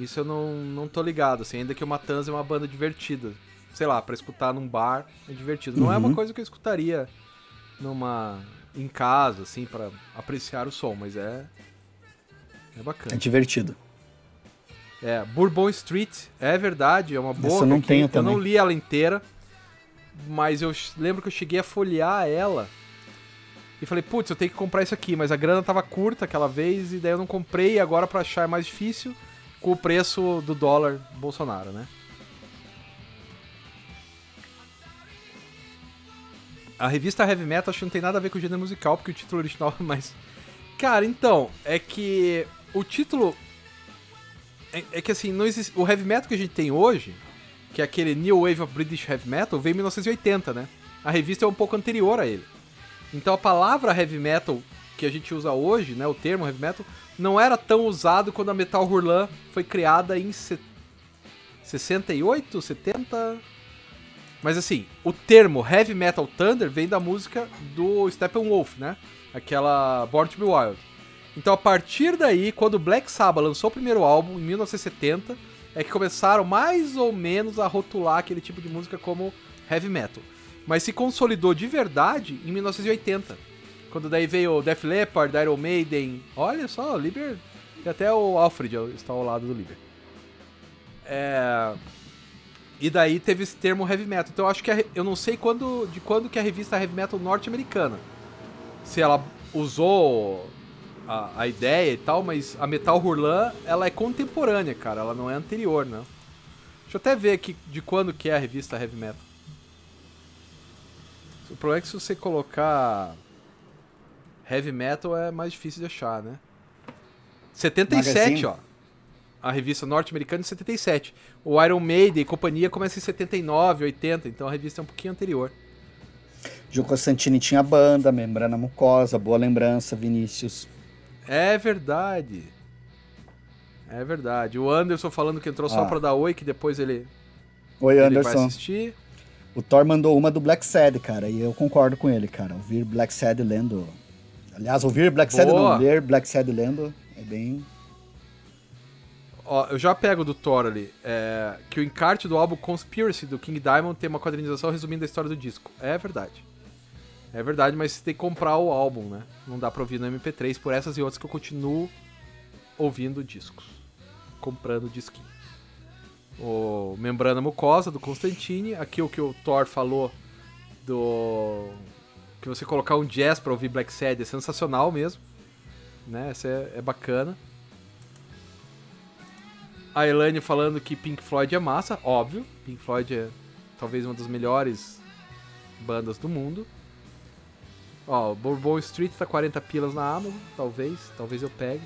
Isso eu não, não tô ligado, assim, ainda que o Matanza é uma banda divertida. Sei lá, para escutar num bar é divertido. Não uhum. é uma uhum. coisa que eu escutaria numa em casa, assim, para apreciar o som, mas é é bacana. É divertido. É, Bourbon Street, é verdade, é uma boa. Essa eu não tenho eu também. Eu não li ela inteira, mas eu lembro que eu cheguei a folhear ela e falei, putz, eu tenho que comprar isso aqui, mas a grana tava curta aquela vez e daí eu não comprei e agora para achar é mais difícil com o preço do dólar Bolsonaro, né? A revista Heavy Metal acho que não tem nada a ver com o gênero musical, porque o título original é mais. Cara, então, é que o título. É, é que assim, não existe... o heavy metal que a gente tem hoje, que é aquele New Wave of British Heavy Metal, veio em 1980, né? A revista é um pouco anterior a ele. Então a palavra heavy metal que a gente usa hoje, né, o termo heavy metal, não era tão usado quando a Metal Hurlan foi criada em 68, 70. Mas assim, o termo Heavy Metal Thunder vem da música do Steppenwolf, né? Aquela Born to Be Wild. Então a partir daí, quando o Black Sabbath lançou o primeiro álbum em 1970, é que começaram mais ou menos a rotular aquele tipo de música como heavy metal mas se consolidou de verdade em 1980. Quando daí veio o Def Leppard, Iron Maiden. Olha só, o Liber. E até o Alfred está ao lado do Liber. É... E daí teve esse termo heavy metal. Então eu acho que a... eu não sei quando, de quando que a revista heavy metal norte-americana. Se ela usou a, a, ideia e tal, mas a Metal Hurlan, ela é contemporânea, cara. Ela não é anterior, não. Deixa eu até ver aqui de quando que é a revista heavy metal. O problema é que se você colocar heavy metal é mais difícil de achar, né? 77, Magazine. ó. A revista norte-americana de 77. O Iron Maiden e companhia começa em 79, 80, então a revista é um pouquinho anterior. Gil Constantini tinha banda, Membrana Mucosa, Boa Lembrança, Vinícius. É verdade. É verdade. O Anderson falando que entrou ah. só pra dar oi, que depois ele, oi, ele Anderson. vai assistir. O Thor mandou uma do Black Sad, cara, e eu concordo com ele, cara. Ouvir Black Sad lendo, Aliás, ouvir Black Sad não, ler Black Sad lendo é bem. Ó, eu já pego do Thor ali, é, que o encarte do álbum Conspiracy do King Diamond tem uma quadrinização resumindo a história do disco. É verdade. É verdade, mas você tem que comprar o álbum, né? Não dá pra ouvir no MP3 por essas e outras que eu continuo ouvindo discos. Comprando disquinhos. O Membrana Mucosa do Constantine. Aqui o que o Thor falou do. Que você colocar um jazz pra ouvir Black Sad é sensacional mesmo. Né? Essa é, é bacana. A Elaine falando que Pink Floyd é massa, óbvio. Pink Floyd é talvez uma das melhores bandas do mundo. Ó, Bourbon Street tá 40 pilas na Amazon, talvez, talvez eu pegue.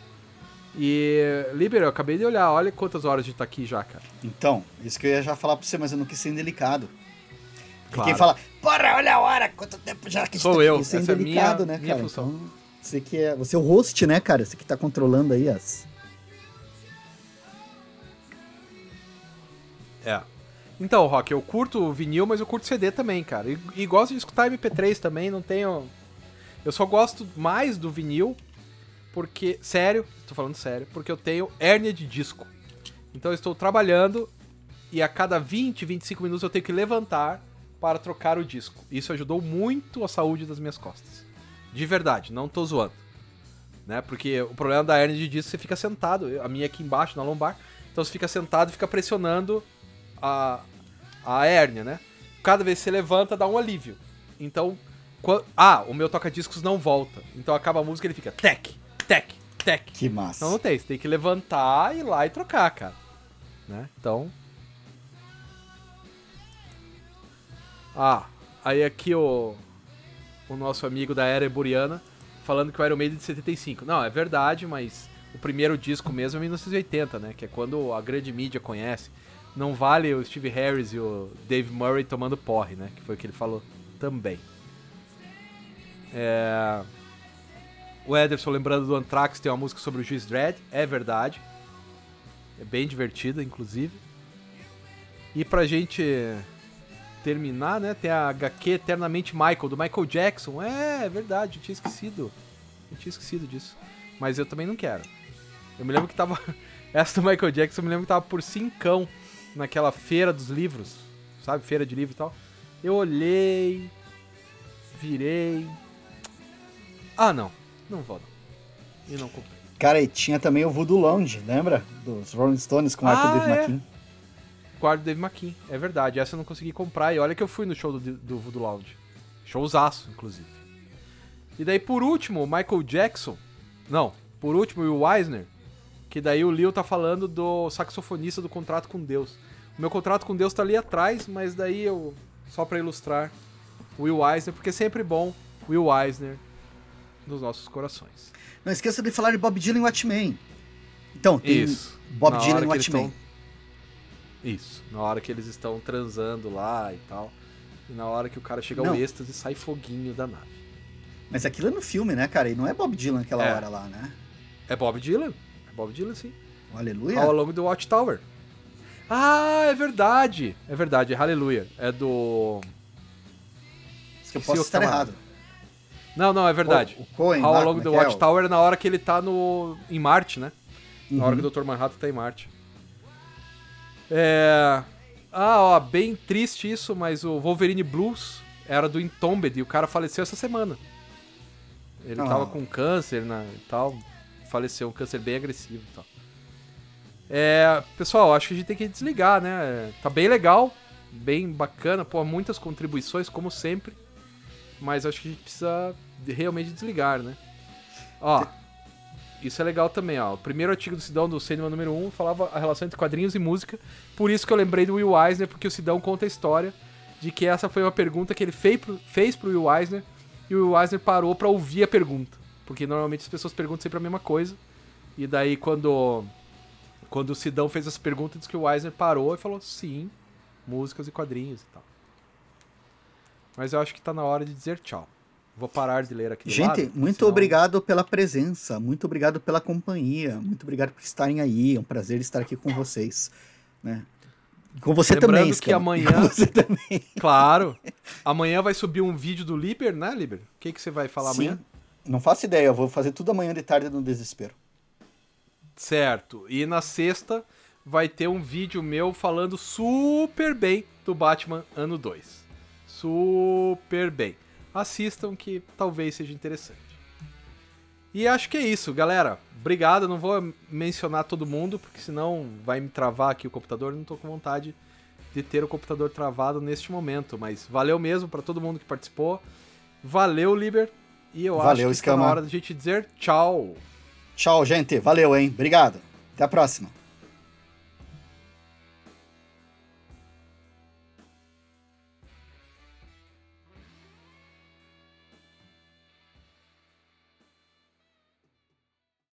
E, Liber, eu acabei de olhar, olha quantas horas a gente tá aqui já, cara. Então, isso que eu ia já falar pra você, mas eu não quis ser indelicado. Claro. Quem fala, porra, olha a hora, quanto tempo já que Sou tá eu, Isso é indelicado, minha, né, cara? função. Então, você que é, você é o host, né, cara? Você que tá controlando aí as... É. Então, Rock, eu curto vinil, mas eu curto CD também, cara. E, e gosto de escutar MP3 também, não tenho eu só gosto mais do vinil porque, sério, tô falando sério, porque eu tenho hérnia de disco. Então eu estou trabalhando e a cada 20, 25 minutos eu tenho que levantar para trocar o disco. Isso ajudou muito a saúde das minhas costas. De verdade, não tô zoando. Né? Porque o problema da hérnia de disco, você fica sentado, a minha aqui embaixo, na lombar. Então você fica sentado e fica pressionando a, a hérnia, né? Cada vez que você levanta, dá um alívio. Então, ah, o meu toca-discos não volta. Então acaba a música e ele fica tec, tec, tec. Que massa. Então não tem, você tem que levantar, ir lá e trocar, cara. Né? Então. Ah, aí aqui o. O nosso amigo da era eburiana falando que o Iron Maiden é de 75. Não, é verdade, mas o primeiro disco mesmo é 1980, né? Que é quando a grande mídia conhece. Não vale o Steve Harris e o Dave Murray tomando porre, né? Que foi o que ele falou também. É... O Ederson, lembrando do Anthrax, tem uma música sobre o Juiz Dredd, é verdade. É bem divertida, inclusive. E pra gente terminar, né, tem a HQ Eternamente Michael, do Michael Jackson. É, é verdade, eu tinha esquecido. Eu tinha esquecido disso. Mas eu também não quero. Eu me lembro que tava. Essa do Michael Jackson, eu me lembro que tava por cincão naquela feira dos livros, sabe? Feira de livro e tal. Eu olhei, virei, ah, não. Não vou, não. E não comprei. Cara, e tinha também o Voodoo Lounge, lembra? Dos Rolling Stones com o ah, Dave é. McKean. Com o Arthur Dave McKean, é verdade. Essa eu não consegui comprar. E olha que eu fui no show do, do Voodoo Lounge. Showzaço, inclusive. E daí, por último, Michael Jackson. Não, por último, o Will Eisner. Que daí o Leo tá falando do saxofonista do contrato com Deus. O meu contrato com Deus tá ali atrás, mas daí eu. Só para ilustrar. Will Eisner, porque é sempre bom. Will Eisner nos nossos corações. Não esqueça de falar de Bob Dylan e Watchmen. Então, tem Isso. Bob na Dylan e Watchmen. Isso, na hora que eles estão transando lá e tal. E na hora que o cara chega ao não. êxtase e sai foguinho da nave. Mas aquilo é no filme, né, cara? E não é Bob Dylan aquela é. hora lá, né? É Bob Dylan. É Bob Dylan, sim. Aleluia. Ao longo do Watchtower. Ah, é verdade. É verdade, é Aleluia. É do. eu posso estar errado. Não, não, é verdade. O, o Cohen, How Long the Watchtower é na hora que ele tá no, em Marte, né? Uhum. Na hora que o Dr. Manhattan tá em Marte. É... Ah, ó, bem triste isso, mas o Wolverine Blues era do Entombed e o cara faleceu essa semana. Ele ah. tava com câncer né, e tal. Faleceu, um câncer bem agressivo e tal. É, pessoal, acho que a gente tem que desligar, né? Tá bem legal, bem bacana, pô, muitas contribuições, como sempre. Mas acho que a gente precisa realmente desligar, né? Ó, isso é legal também, ó. O primeiro artigo do Sidão do Cinema número 1 falava a relação entre quadrinhos e música. Por isso que eu lembrei do Will Eisner, porque o Sidão conta a história de que essa foi uma pergunta que ele fez pro, fez pro Will Eisner e o Will Eisner parou para ouvir a pergunta. Porque normalmente as pessoas perguntam sempre a mesma coisa. E daí quando quando o Sidão fez essa pergunta, disse que o Eisner parou e falou: "Sim, músicas e quadrinhos e tal". Mas eu acho que tá na hora de dizer tchau. Vou parar de ler aqui. Gente, lado, muito senão... obrigado pela presença, muito obrigado pela companhia, muito obrigado por estarem aí. É um prazer estar aqui com vocês. Né? Com você Lembrando também, que amanhã. Com você também. Claro. Amanhã vai subir um vídeo do Liber, né, Liber? O que, que você vai falar Sim. amanhã? Não faço ideia, eu vou fazer tudo amanhã de tarde no desespero. Certo. E na sexta vai ter um vídeo meu falando super bem do Batman ano 2. Super bem. Assistam que talvez seja interessante. E acho que é isso, galera. Obrigado, não vou mencionar todo mundo, porque senão vai me travar aqui o computador, não tô com vontade de ter o computador travado neste momento, mas valeu mesmo para todo mundo que participou. Valeu, Liber. E eu valeu, acho que está na hora da gente dizer tchau. Tchau, gente. Valeu, hein? Obrigado. Até a próxima.